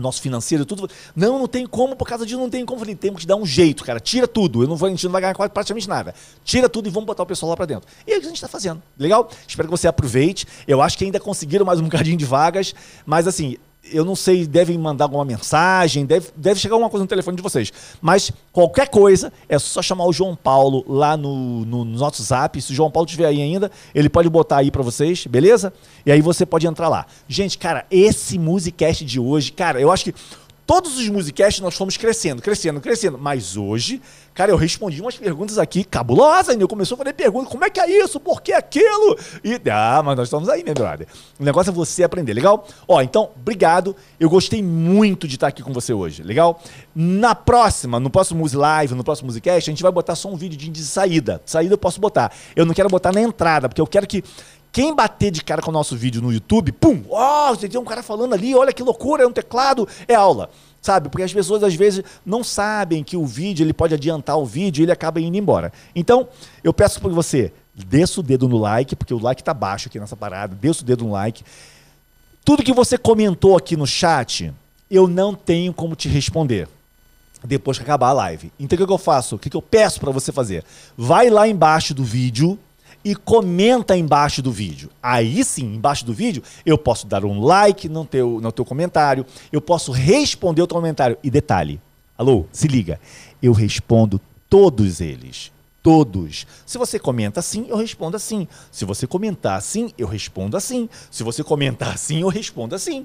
nosso financeiro, tudo. Não, não tem como, por causa disso não tem como. Falei, temos que dar um jeito, cara. Tira tudo. Eu não vou, a gente não vai ganhar praticamente nada. Tira tudo e vamos botar o pessoal lá para dentro. E é o que a gente está fazendo. Legal? Espero que você aproveite. Eu acho que ainda conseguiram mais um bocadinho de vagas, mas assim, eu não sei, devem mandar alguma mensagem, deve, deve chegar alguma coisa no telefone de vocês. Mas qualquer coisa, é só chamar o João Paulo lá no, no, no nosso zap. Se o João Paulo estiver aí ainda, ele pode botar aí para vocês, beleza? E aí você pode entrar lá. Gente, cara, esse Musicast de hoje, cara, eu acho que todos os musicasts nós fomos crescendo, crescendo, crescendo. Mas hoje, cara, eu respondi umas perguntas aqui cabulosas. Ainda eu começou a fazer perguntas: como é que é isso? Por que aquilo? E, ah, mas nós estamos aí, meu brother. O negócio é você aprender, legal? Ó, então, obrigado. Eu gostei muito de estar aqui com você hoje, legal? Na próxima, no próximo Muse Live, no próximo Musicast, a gente vai botar só um vídeo de saída. Saída eu posso botar. Eu não quero botar na entrada, porque eu quero que quem bater de cara com o nosso vídeo no YouTube, pum, ó, oh, tem um cara falando ali, olha que loucura, é um teclado, é aula. Sabe? Porque as pessoas às vezes não sabem que o vídeo ele pode adiantar o vídeo e ele acaba indo embora. Então, eu peço para você, desça o dedo no like, porque o like tá baixo aqui nessa parada, desça o dedo no like. Tudo que você comentou aqui no chat, eu não tenho como te responder depois que acabar a live. Então o que, eu faço? O que eu peço para você fazer? Vai lá embaixo do vídeo e comenta embaixo do vídeo. Aí sim, embaixo do vídeo, eu posso dar um like no teu, no teu comentário, eu posso responder o teu comentário. E detalhe, alô, se liga, eu respondo todos eles. Todos. Se você comenta assim, eu respondo assim. Se você comentar assim, eu respondo assim. Se você comentar assim, eu respondo assim.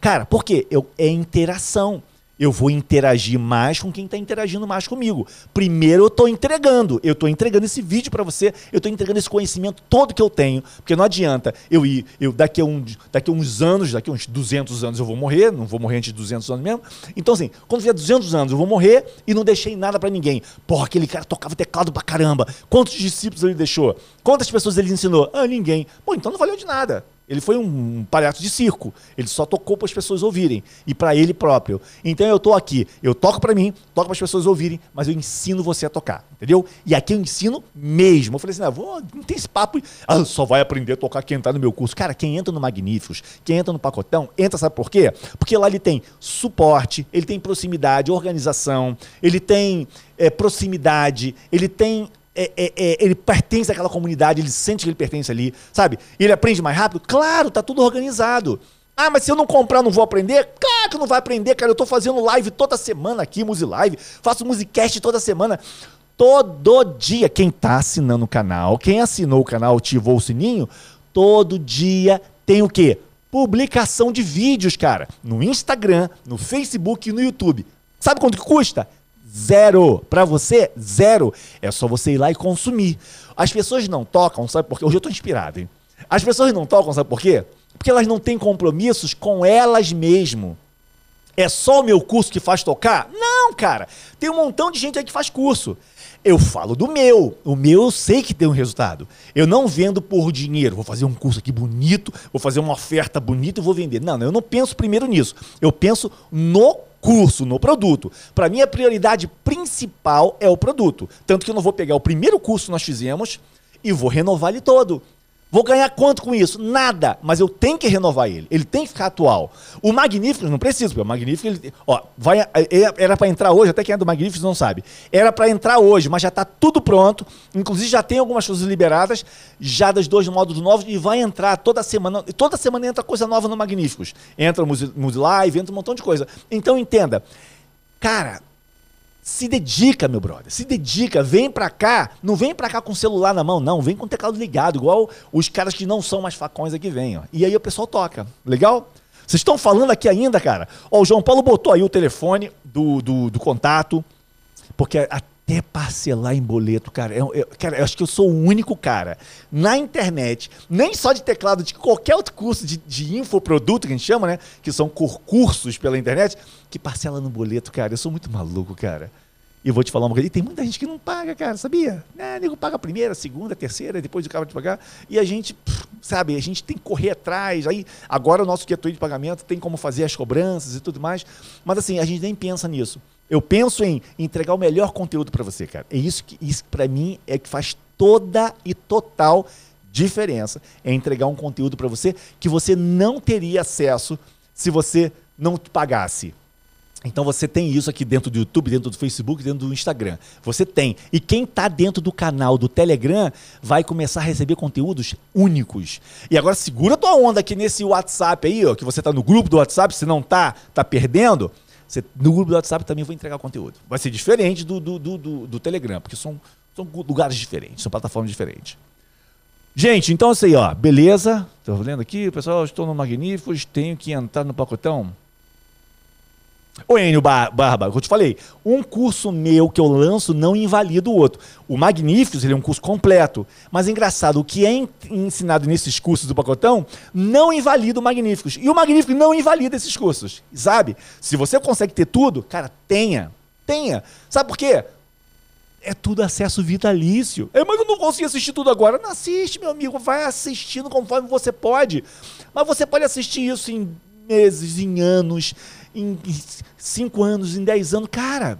Cara, por quê? Eu, é interação eu vou interagir mais com quem está interagindo mais comigo. Primeiro eu estou entregando, eu estou entregando esse vídeo para você, eu estou entregando esse conhecimento todo que eu tenho, porque não adianta eu ir, eu daqui a, um, daqui a uns anos, daqui a uns 200 anos eu vou morrer, não vou morrer antes de 200 anos mesmo. Então assim, quando vier 200 anos eu vou morrer e não deixei nada para ninguém. Porra, aquele cara tocava teclado pra caramba. Quantos discípulos ele deixou? Quantas pessoas ele ensinou? Ah, ninguém. Pô, então não valeu de nada. Ele foi um palhaço de circo. Ele só tocou para as pessoas ouvirem e para ele próprio. Então eu estou aqui, eu toco para mim, toco para as pessoas ouvirem, mas eu ensino você a tocar, entendeu? E aqui eu ensino mesmo. Eu falei assim, ah, vou, não tem esse papo, ah, só vai aprender a tocar quem está no meu curso. Cara, quem entra no Magníficos, quem entra no Pacotão, entra sabe por quê? Porque lá ele tem suporte, ele tem proximidade, organização, ele tem é, proximidade, ele tem é, é, é, ele pertence àquela comunidade, ele sente que ele pertence ali, sabe? Ele aprende mais rápido? Claro, tá tudo organizado. Ah, mas se eu não comprar, não vou aprender? Claro que não vai aprender, cara. Eu tô fazendo live toda semana aqui, Musi Live, faço Musicast toda semana. Todo dia, quem tá assinando o canal, quem assinou o canal, ativou o sininho, todo dia tem o quê? Publicação de vídeos, cara. No Instagram, no Facebook e no YouTube. Sabe quanto que custa? Zero. Para você, zero. É só você ir lá e consumir. As pessoas não tocam, sabe por quê? Hoje eu tô inspirado, hein? As pessoas não tocam, sabe por quê? Porque elas não têm compromissos com elas mesmo. É só o meu curso que faz tocar? Não, cara. Tem um montão de gente aí que faz curso. Eu falo do meu. O meu eu sei que tem um resultado. Eu não vendo por dinheiro. Vou fazer um curso aqui bonito, vou fazer uma oferta bonita e vou vender. Não, não, eu não penso primeiro nisso. Eu penso no curso, no produto. Para mim, a prioridade principal é o produto. Tanto que eu não vou pegar o primeiro curso que nós fizemos e vou renovar ele todo. Vou ganhar quanto com isso? Nada. Mas eu tenho que renovar ele. Ele tem que ficar atual. O Magnífico não precisa, porque o Magnífico, ele, ó, vai, é, era para entrar hoje, até quem é do Magnífico não sabe. Era para entrar hoje, mas já está tudo pronto. Inclusive já tem algumas coisas liberadas, já das dois módulos novos, e vai entrar toda semana. Toda semana entra coisa nova no Magníficos. Entra o Muse Live, entra um montão de coisa. Então entenda. Cara, se dedica, meu brother. Se dedica. Vem pra cá. Não vem pra cá com o celular na mão, não. Vem com o teclado ligado, igual os caras que não são mais facões aqui vêm, ó. E aí o pessoal toca. Legal? Vocês estão falando aqui ainda, cara? Ó, o João Paulo botou aí o telefone do, do, do contato. Porque até parcelar em boleto, cara. Eu, eu, cara, eu acho que eu sou o único cara na internet, nem só de teclado, de qualquer outro curso de, de infoproduto que a gente chama, né? Que são cursos pela internet, que parcela no boleto, cara. Eu sou muito maluco, cara. E vou te falar uma coisa, e tem muita gente que não paga, cara, sabia? Né? Nego paga a primeira, a segunda, a terceira, depois acaba de pagar. E a gente, sabe, a gente tem que correr atrás. Aí, agora o nosso gateway de pagamento tem como fazer as cobranças e tudo mais. Mas assim, a gente nem pensa nisso. Eu penso em entregar o melhor conteúdo para você, cara. É isso que isso para mim é que faz toda e total diferença. É entregar um conteúdo para você que você não teria acesso se você não pagasse. Então você tem isso aqui dentro do YouTube, dentro do Facebook, dentro do Instagram. Você tem. E quem está dentro do canal do Telegram vai começar a receber conteúdos únicos. E agora segura tua onda aqui nesse WhatsApp aí, ó, que você está no grupo do WhatsApp, se não tá, tá perdendo. Você, no grupo do WhatsApp também vou entregar conteúdo. Vai ser diferente do, do, do, do, do Telegram, porque são, são lugares diferentes, são plataformas diferentes. Gente, então é isso aí, ó. Beleza? Estou lendo aqui, pessoal, estou no Magníficos, tenho que entrar no pacotão. Ô Enio Bar Barba, eu te falei, um curso meu que eu lanço não invalida o outro. O Magníficos, ele é um curso completo. Mas é engraçado, o que é ensinado nesses cursos do pacotão não invalida o Magníficos. E o Magníficos não invalida esses cursos, sabe? Se você consegue ter tudo, cara, tenha. Tenha. Sabe por quê? É tudo acesso vitalício. É, mas eu não consigo assistir tudo agora. Não assiste, meu amigo. Vai assistindo conforme você pode. Mas você pode assistir isso em meses, em anos em 5 anos, em 10 anos. Cara,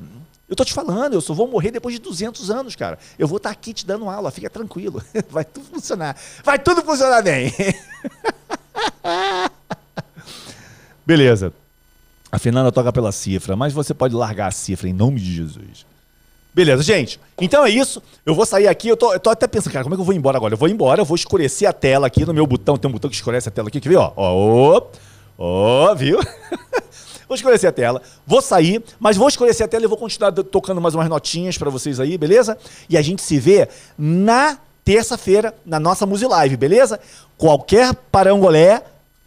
eu tô te falando, eu só vou morrer depois de 200 anos, cara. Eu vou estar tá aqui te dando aula, fica tranquilo. Vai tudo funcionar. Vai tudo funcionar bem. Beleza. A Fernanda toca pela cifra, mas você pode largar a cifra em nome de Jesus. Beleza, gente. Então é isso. Eu vou sair aqui. Eu tô, eu tô até pensando, cara, como é que eu vou embora agora? Eu vou embora, eu vou escurecer a tela aqui no meu botão. Tem um botão que escurece a tela aqui. Quer ver? Ó, ó, ó, viu? Vou escurecer a tela, vou sair, mas vou escurecer a tela e vou continuar tocando mais umas notinhas para vocês aí, beleza? E a gente se vê na terça-feira na nossa Musi Live, beleza? Qualquer parangolé,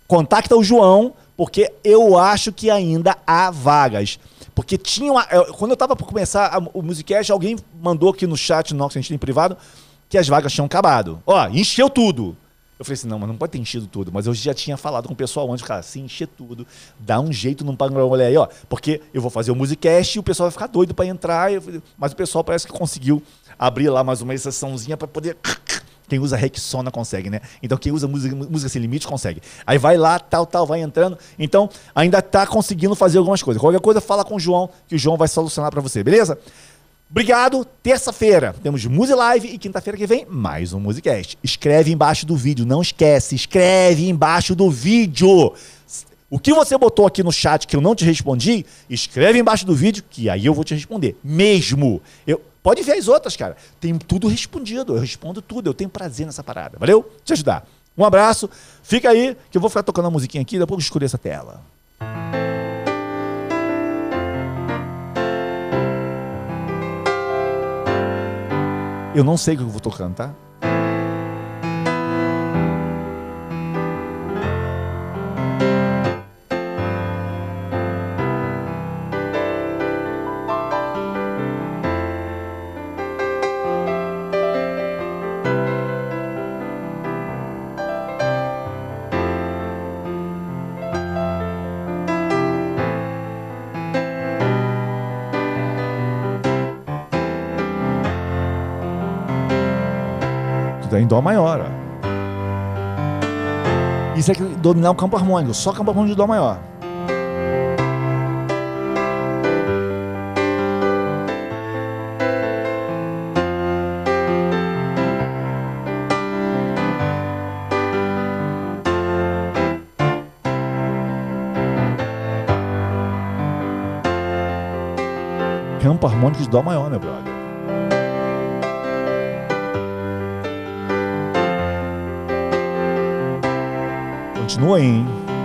contacta o João, porque eu acho que ainda há vagas. Porque tinha uma, quando eu estava para começar a, o Musicast, alguém mandou aqui no chat nosso, a gente tem privado, que as vagas tinham acabado. Ó, encheu tudo. Eu falei assim, não, mas não pode ter enchido tudo. Mas eu já tinha falado com o pessoal antes, cara, se encher tudo, dá um jeito num panorama aí, ó. Porque eu vou fazer o Musicast e o pessoal vai ficar doido para entrar. Mas o pessoal parece que conseguiu abrir lá mais uma exceçãozinha para poder... Quem usa Rexona consegue, né? Então quem usa música, música sem limite consegue. Aí vai lá, tal, tal, vai entrando. Então ainda tá conseguindo fazer algumas coisas. Qualquer coisa, fala com o João, que o João vai solucionar para você, beleza? Obrigado. Terça-feira temos Muse Live e quinta-feira que vem mais um Musicast. Escreve embaixo do vídeo, não esquece, escreve embaixo do vídeo. O que você botou aqui no chat que eu não te respondi, escreve embaixo do vídeo que aí eu vou te responder. Mesmo. Eu, pode ver as outras, cara. Tem tudo respondido. Eu respondo tudo. Eu tenho prazer nessa parada. Valeu? Te ajudar. Um abraço. Fica aí que eu vou ficar tocando a musiquinha aqui, depois eu escureço a tela. Eu não sei o que eu vou tocar, tá? Em Dó maior. Ó. Isso é que dominar o campo harmônico, só campo harmônico de Dó maior. Campo harmônico de Dó maior, meu brother. Continua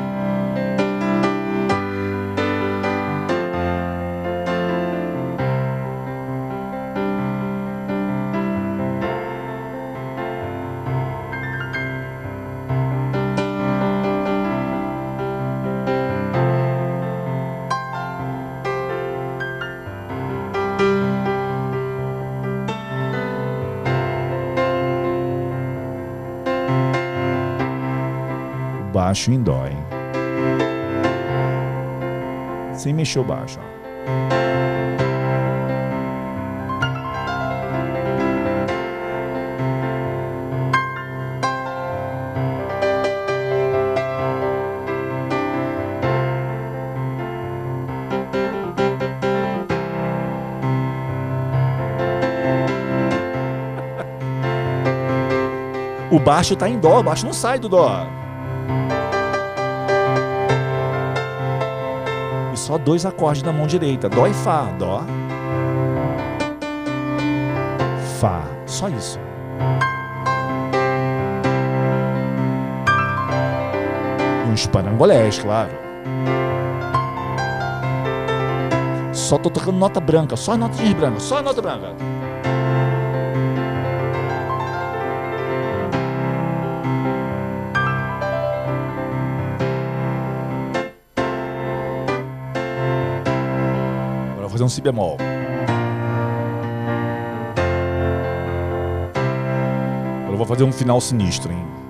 baixo em dó, hein? Sem mexer o baixo, ó. O baixo tá em dó, o baixo não sai do dó. Só dois acordes na mão direita: Dó e Fá. Dó. Fá. Só isso. Uns parangolés, claro. Só tô tocando nota branca, só notinhas brancas, só nota branca. Um si bemol. Eu vou fazer um final sinistro, hein?